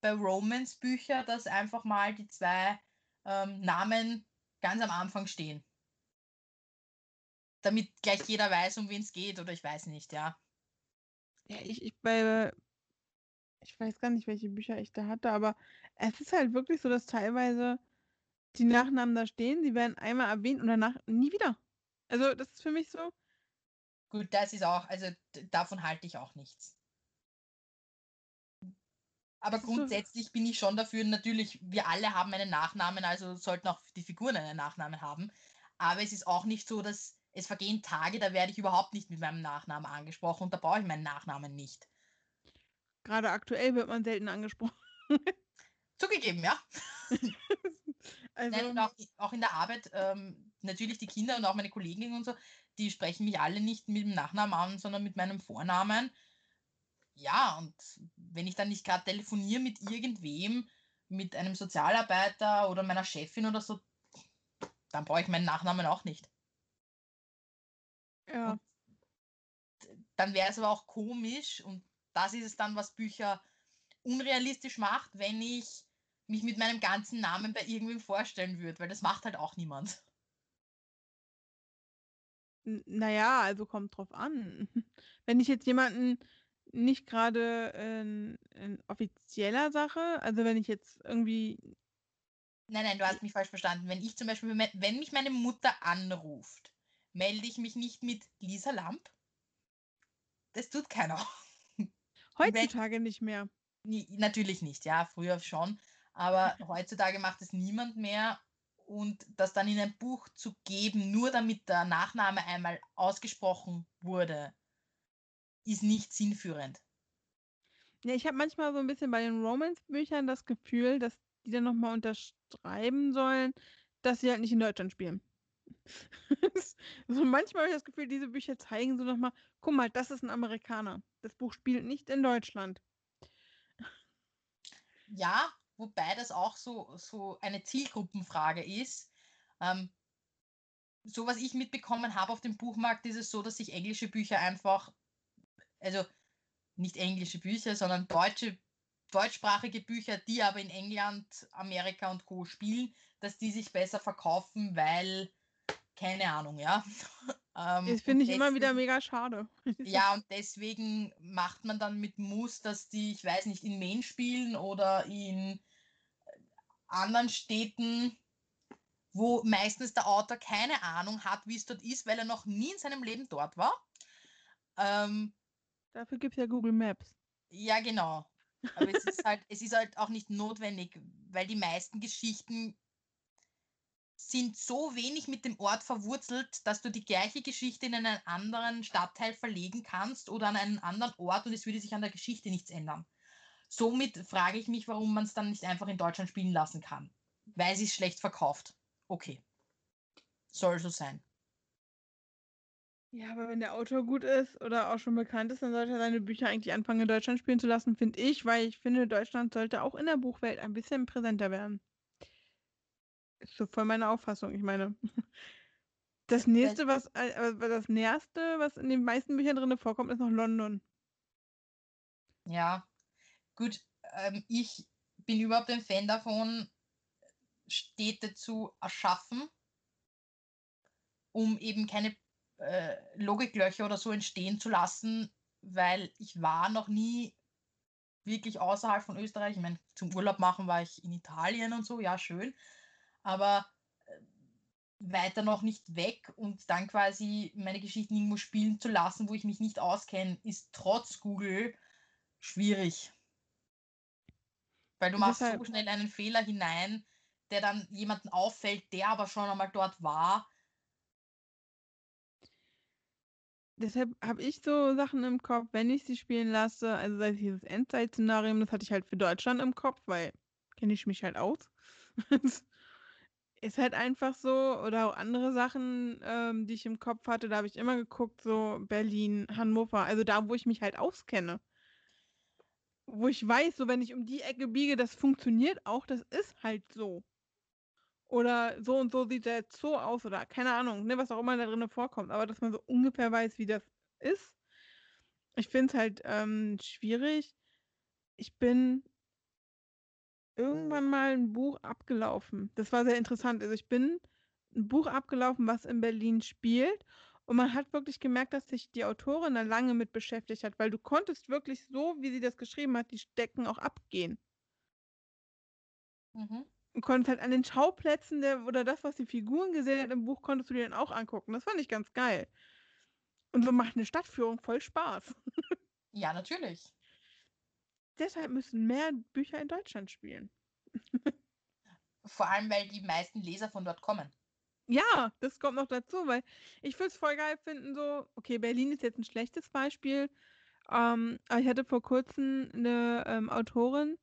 Speaker 2: Bei Romance-Büchern, dass einfach mal die zwei ähm, Namen ganz am Anfang stehen. Damit gleich jeder weiß, um wen es geht, oder ich weiß nicht, ja.
Speaker 1: Ja, ich, ich bei, ich weiß gar nicht, welche Bücher ich da hatte, aber es ist halt wirklich so, dass teilweise die Nachnamen da stehen, sie werden einmal erwähnt und danach nie wieder. Also das ist für mich so,
Speaker 2: Gut, das ist auch, also davon halte ich auch nichts. Aber grundsätzlich bin ich schon dafür, natürlich, wir alle haben einen Nachnamen, also sollten auch die Figuren einen Nachnamen haben. Aber es ist auch nicht so, dass es vergehen Tage, da werde ich überhaupt nicht mit meinem Nachnamen angesprochen und da brauche ich meinen Nachnamen nicht.
Speaker 1: gerade aktuell wird man selten angesprochen.
Speaker 2: Zugegeben, ja.
Speaker 1: Also,
Speaker 2: Nein, und auch, auch in der Arbeit, ähm, natürlich die Kinder und auch meine Kolleginnen und so, die sprechen mich alle nicht mit dem Nachnamen an, sondern mit meinem Vornamen. Ja, und wenn ich dann nicht gerade telefoniere mit irgendwem, mit einem Sozialarbeiter oder meiner Chefin oder so, dann brauche ich meinen Nachnamen auch nicht.
Speaker 1: ja.
Speaker 2: Dann wäre es aber auch komisch und das ist es dann, was Bücher unrealistisch macht, wenn ich mich mit meinem ganzen Namen bei irgendwem vorstellen würde, weil das macht halt auch niemand.
Speaker 1: N- Naja, also kommt drauf an. Wenn ich jetzt jemanden nicht gerade in, in offizieller Sache, also wenn ich jetzt irgendwie,
Speaker 2: Nein, nein, du hast mich falsch verstanden. Wenn ich zum Beispiel, wenn mich meine Mutter anruft, melde ich mich nicht mit Lisa Lamp. Das tut keiner.
Speaker 1: heutzutage nicht mehr.
Speaker 2: Natürlich nicht, ja, früher schon. Aber heutzutage macht es niemand mehr. Und das dann in ein Buch zu geben, nur damit der Nachname einmal ausgesprochen wurde, ist nicht sinnführend.
Speaker 1: Ja, ich habe manchmal so ein bisschen bei den Romance-Büchern das Gefühl, dass die dann nochmal unterschreiben sollen, dass sie halt nicht in Deutschland spielen. so manchmal habe ich das Gefühl, diese Bücher zeigen so nochmal, guck mal, das ist ein Amerikaner. Das Buch spielt nicht in Deutschland.
Speaker 2: Ja, wobei das auch so, so eine Zielgruppenfrage ist. Ähm, so was ich mitbekommen habe auf dem Buchmarkt, ist es so, dass sich englische Bücher einfach, also nicht englische Bücher, sondern deutsche, deutschsprachige Bücher, die aber in England, Amerika und Co. spielen, dass die sich besser verkaufen, weil, keine Ahnung, ja. Ähm,
Speaker 1: Das finde ich immer wieder mega schade.
Speaker 2: ja, und deswegen macht man dann mit Muss, dass die, ich weiß nicht, in Maine spielen oder in anderen Städten, wo meistens der Autor keine Ahnung hat, wie es dort ist, weil er noch nie in seinem Leben dort war. Ähm,
Speaker 1: Dafür gibt es ja Google Maps.
Speaker 2: ja, genau. Aber es ist halt, es ist halt auch nicht notwendig, weil die meisten Geschichten sind so wenig mit dem Ort verwurzelt, dass du die gleiche Geschichte in einen anderen Stadtteil verlegen kannst oder an einen anderen Ort und es würde sich an der Geschichte nichts ändern. Somit frage ich mich, warum man es dann nicht einfach in Deutschland spielen lassen kann. Weil sie es schlecht verkauft. Okay. Soll so sein.
Speaker 1: Ja, aber wenn der Autor gut ist oder auch schon bekannt ist, dann sollte er seine Bücher eigentlich anfangen, in Deutschland spielen zu lassen, finde ich, weil ich finde, Deutschland sollte auch in der Buchwelt ein bisschen präsenter werden. Ist so voll meine Auffassung. Ich meine, das nächste, was, äh, das nächste, was in den meisten Büchern drin vorkommt, ist noch London.
Speaker 2: Ja, gut. Ähm, ich bin überhaupt ein Fan davon, Städte zu erschaffen, um eben keine äh, Logiklöcher oder so entstehen zu lassen, weil ich war noch nie wirklich außerhalb von Österreich. Ich meine, zum Urlaub machen war ich in Italien und so, ja, schön. aber äh, weiter noch nicht weg und dann quasi meine Geschichten irgendwo spielen zu lassen, wo ich mich nicht auskenne, ist trotz Google schwierig. Weil du machst so schnell einen Fehler hinein, der dann jemanden auffällt, der aber schon einmal dort war.
Speaker 1: Deshalb habe ich so Sachen im Kopf, wenn ich sie spielen lasse. Also sei es dieses Endzeit-Szenario, das hatte ich halt für Deutschland im Kopf, weil kenne ich mich halt aus. ist halt einfach so. Oder auch andere Sachen, ähm, die ich im Kopf hatte, da habe ich immer geguckt, so Berlin, Hannover, also da, wo ich mich halt auskenne. Wo ich weiß, so wenn ich um die Ecke biege, das funktioniert auch, das ist halt so. Oder so und so sieht der Zoo aus oder keine Ahnung, ne, was auch immer da drin vorkommt. Aber dass man so ungefähr weiß, wie das ist. Ich finde es halt ähm, schwierig. Ich bin irgendwann mal ein Buch abgelaufen. Das war sehr interessant. Also ich bin ein Buch abgelaufen, was in Berlin spielt. Und man hat wirklich gemerkt, dass sich die Autorin da lange mit beschäftigt hat, weil du konntest wirklich so, wie sie das geschrieben hat, die Stecken auch abgehen. Mhm und konntest halt an den Schauplätzen der, oder das, was die Figuren gesehen hat im Buch, konntest du dir dann auch angucken. Das fand ich ganz geil. Und so macht eine Stadtführung voll Spaß.
Speaker 2: Ja, natürlich.
Speaker 1: Deshalb müssen mehr Bücher in Deutschland spielen.
Speaker 2: Vor allem, weil die meisten Leser von dort kommen.
Speaker 1: Ja, das kommt noch dazu, weil ich würde es voll geil finden, so, okay, Berlin ist jetzt ein schlechtes Beispiel, ähm, aber ich hatte vor kurzem eine ähm, Autorin,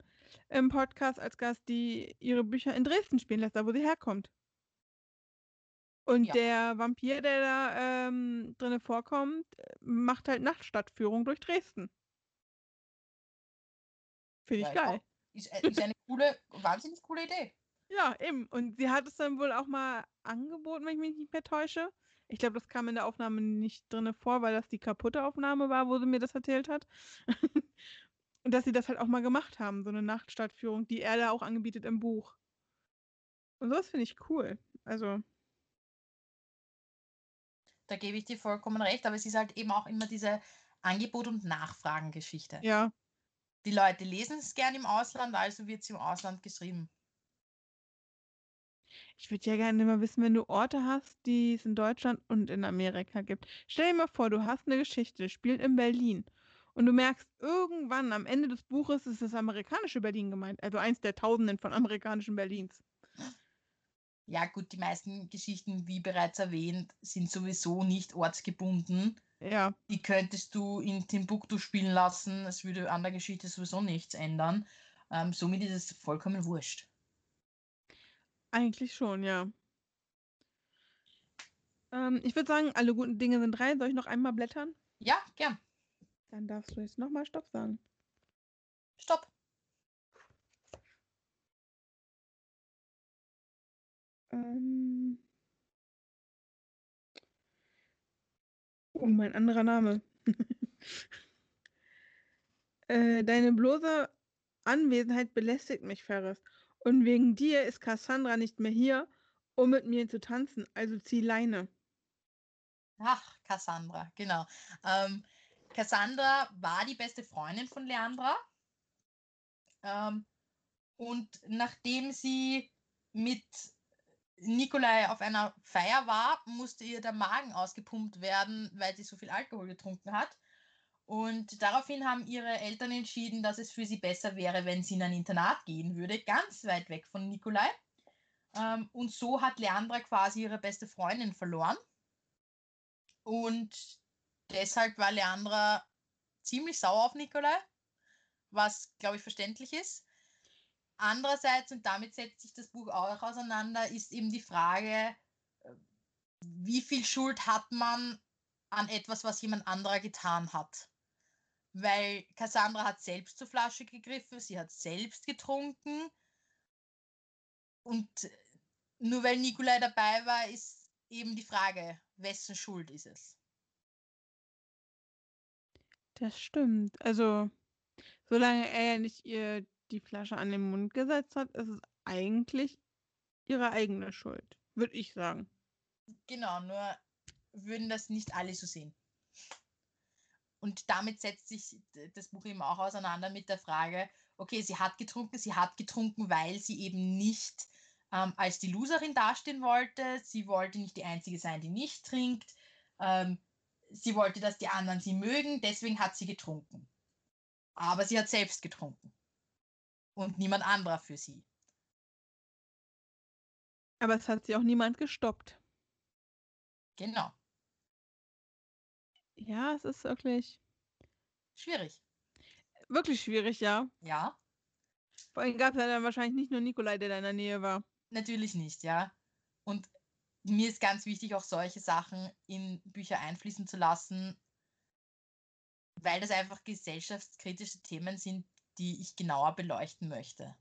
Speaker 1: im Podcast als Gast, die ihre Bücher in Dresden spielen lässt, da wo sie herkommt. Und ja. der Vampir, der da ähm, drin vorkommt, macht halt Nachtstadtführung durch Dresden. Finde ich ja, geil.
Speaker 2: Ist, äh, ist eine coole, wahnsinnig coole Idee.
Speaker 1: Ja, eben. Und sie hat es dann wohl auch mal angeboten, wenn ich mich nicht mehr täusche. Ich glaube, das kam in der Aufnahme nicht drin vor, weil das die kaputte Aufnahme war, wo sie mir das erzählt hat. Und dass sie das halt auch mal gemacht haben, so eine Nachtstadtführung, die er da auch angebietet im Buch. Und sowas finde ich cool. Also.
Speaker 2: Da gebe ich dir vollkommen recht, aber es ist halt eben auch immer diese Angebot- und Nachfragengeschichte.
Speaker 1: Ja.
Speaker 2: Die Leute lesen es gern im Ausland, also wird es im Ausland geschrieben.
Speaker 1: Ich würde ja gerne mal wissen, wenn du Orte hast, die es in Deutschland und in Amerika gibt. Stell dir mal vor, du hast eine Geschichte, spielt in Berlin und du merkst irgendwann am Ende des Buches ist das amerikanische Berlin gemeint, also eins der Tausenden von amerikanischen Berlins.
Speaker 2: Ja, gut, die meisten Geschichten, wie bereits erwähnt, sind sowieso nicht ortsgebunden.
Speaker 1: Ja.
Speaker 2: Die könntest du in Timbuktu spielen lassen, es würde an der Geschichte sowieso nichts ändern. Ähm, somit ist es vollkommen wurscht.
Speaker 1: Eigentlich schon, ja. Ähm, ich würde sagen, alle guten Dinge sind drei. Soll ich noch einmal blättern?
Speaker 2: Ja, gern.
Speaker 1: Dann darfst du jetzt nochmal Stopp sagen.
Speaker 2: Stopp.
Speaker 1: Ähm. Oh, mein anderer Name. äh, deine bloße Anwesenheit belästigt mich, Ferris. Und wegen dir ist Cassandra nicht mehr hier, um mit mir zu tanzen. Also zieh Leine.
Speaker 2: Ach, Cassandra, genau. Ähm, Cassandra war die beste Freundin von Leandra. Ähm, und nachdem sie mit Nikolai auf einer Feier war, musste ihr der Magen ausgepumpt werden, weil sie so viel Alkohol getrunken hat. Und daraufhin haben ihre Eltern entschieden, dass es für sie besser wäre, wenn sie in ein Internat gehen würde, ganz weit weg von Nikolai. Ähm, und so hat Leandra quasi ihre beste Freundin verloren. Und Deshalb war Leandra ziemlich sauer auf Nikolai, was, glaube ich, verständlich ist. Andererseits, und damit setzt sich das Buch auch auseinander, ist eben die Frage, äh, wie viel Schuld hat man an etwas, was jemand anderer getan hat? Weil Cassandra hat selbst zur Flasche gegriffen, sie hat selbst getrunken. Und nur weil Nikolai dabei war, ist eben die Frage, wessen Schuld ist es?
Speaker 1: Das stimmt. Also, solange er ja nicht ihr die Flasche an den Mund gesetzt hat, ist es eigentlich ihre eigene Schuld, würde ich sagen.
Speaker 2: Genau, nur würden das nicht alle so sehen. Und damit setzt sich das Buch eben auch auseinander mit der Frage, okay, sie hat getrunken, sie hat getrunken, weil sie eben nicht ähm, als die Loserin dastehen wollte. Sie wollte nicht die Einzige sein, die nicht trinkt. Ähm, sie wollte, dass die anderen sie mögen, deswegen hat sie getrunken. Aber sie hat selbst getrunken. Und niemand anderer für sie.
Speaker 1: Aber es hat sie auch niemand gestoppt.
Speaker 2: Genau.
Speaker 1: Ja, es ist wirklich.
Speaker 2: Schwierig.
Speaker 1: Wirklich schwierig, ja.
Speaker 2: Ja.
Speaker 1: Vor allem gab es ja dann wahrscheinlich nicht nur Nikolai, der da in der Nähe war.
Speaker 2: Natürlich nicht, ja. Und mir ist ganz wichtig, auch solche Sachen in Bücher einfließen zu lassen, weil das einfach gesellschaftskritische Themen sind, die ich genauer beleuchten möchte.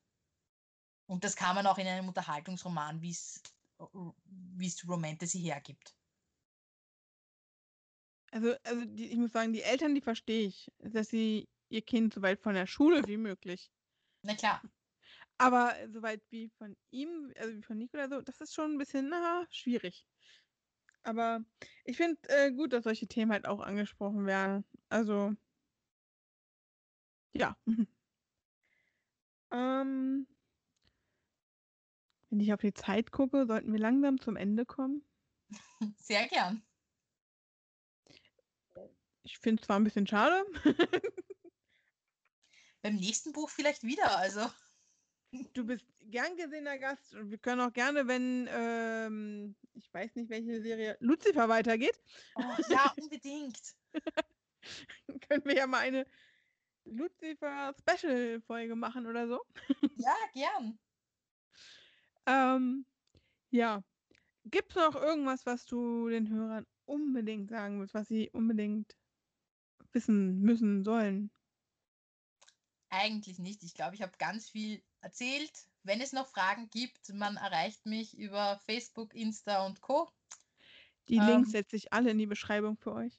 Speaker 2: Und das kann man auch in einem Unterhaltungsroman, wie es Romantasy hergibt.
Speaker 1: Also, also die, ich muss sagen, die Eltern, die verstehe ich, dass sie ihr Kind so weit von der Schule wie möglich.
Speaker 2: Na klar.
Speaker 1: Aber so weit wie von ihm, also wie von Nico oder so, das ist schon ein bisschen na, schwierig. Aber ich finde äh, gut, dass solche Themen halt auch angesprochen werden. Also, ja. ähm, wenn ich auf die Zeit gucke, sollten wir langsam zum Ende kommen.
Speaker 2: Sehr gern.
Speaker 1: Ich finde es zwar ein bisschen schade.
Speaker 2: Beim nächsten Buch vielleicht wieder, also.
Speaker 1: Du bist gern gesehener Gast und wir können auch gerne, wenn, ähm, ich weiß nicht, welche Serie, Lucifer weitergeht.
Speaker 2: Oh, ja, unbedingt.
Speaker 1: können wir ja mal eine Lucifer-Special-Folge machen oder so.
Speaker 2: Ja, gern.
Speaker 1: ähm, ja. Gibt es noch irgendwas, was du den Hörern unbedingt sagen willst, was sie unbedingt wissen müssen sollen?
Speaker 2: Eigentlich nicht. Ich glaube, ich habe ganz viel erzählt. Wenn es noch Fragen gibt, man erreicht mich über Facebook, Insta und Co.
Speaker 1: Die Links ähm, setze ich alle in die Beschreibung für euch.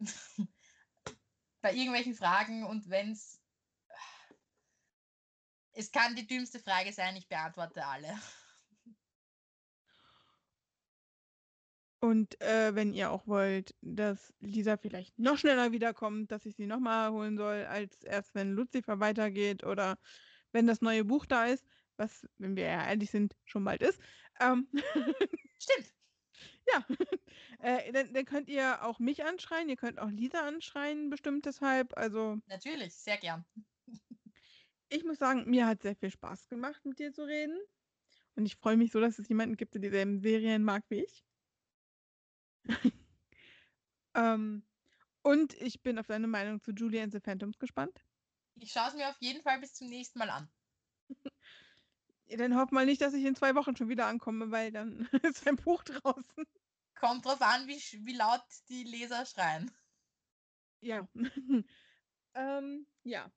Speaker 2: bei irgendwelchen Fragen und wenn es. Es kann die dümmste Frage sein, ich beantworte alle.
Speaker 1: Und äh, wenn ihr auch wollt, dass Lisa vielleicht noch schneller wiederkommt, dass ich sie nochmal holen soll, als erst wenn Lucifer weitergeht oder wenn das neue Buch da ist, was, wenn wir ja ehrlich sind, schon bald ist. Ähm
Speaker 2: Stimmt.
Speaker 1: ja, äh, dann, dann, könnt ihr auch mich anschreien, ihr könnt auch Lisa anschreien, bestimmt deshalb. Also.
Speaker 2: Natürlich, sehr gern.
Speaker 1: ich muss sagen, mir hat sehr viel Spaß gemacht, mit dir zu reden. Und ich freue mich so, dass es jemanden gibt, der dieselben Serien mag wie ich. ähm, und ich bin auf deine Meinung zu Julia and the Phantoms gespannt.
Speaker 2: Ich schaue es mir auf jeden Fall bis zum nächsten Mal an.
Speaker 1: Dann hoff mal nicht, dass ich in zwei Wochen schon wieder ankomme, weil dann ist ein Buch draußen.
Speaker 2: Kommt drauf an, wie, wie laut die Leser schreien.
Speaker 1: Ja. ähm, ja.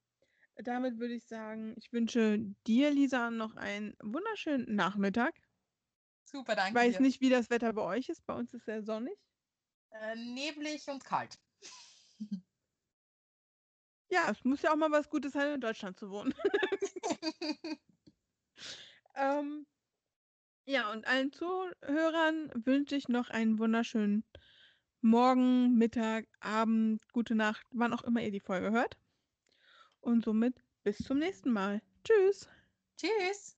Speaker 1: Damit würde ich sagen, ich wünsche dir, Lisa, noch einen wunderschönen Nachmittag.
Speaker 2: Super, danke.
Speaker 1: Ich weiß dir. nicht, wie das Wetter bei euch ist. Bei uns ist es sehr sonnig.
Speaker 2: Äh, neblig und kalt.
Speaker 1: ja, es muss ja auch mal was Gutes sein, in Deutschland zu wohnen. ähm, ja, und allen Zuhörern wünsche ich noch einen wunderschönen Morgen, Mittag, Abend, gute Nacht, wann auch immer ihr die Folge hört. Und somit bis zum nächsten Mal. Tschüss.
Speaker 2: Tschüss.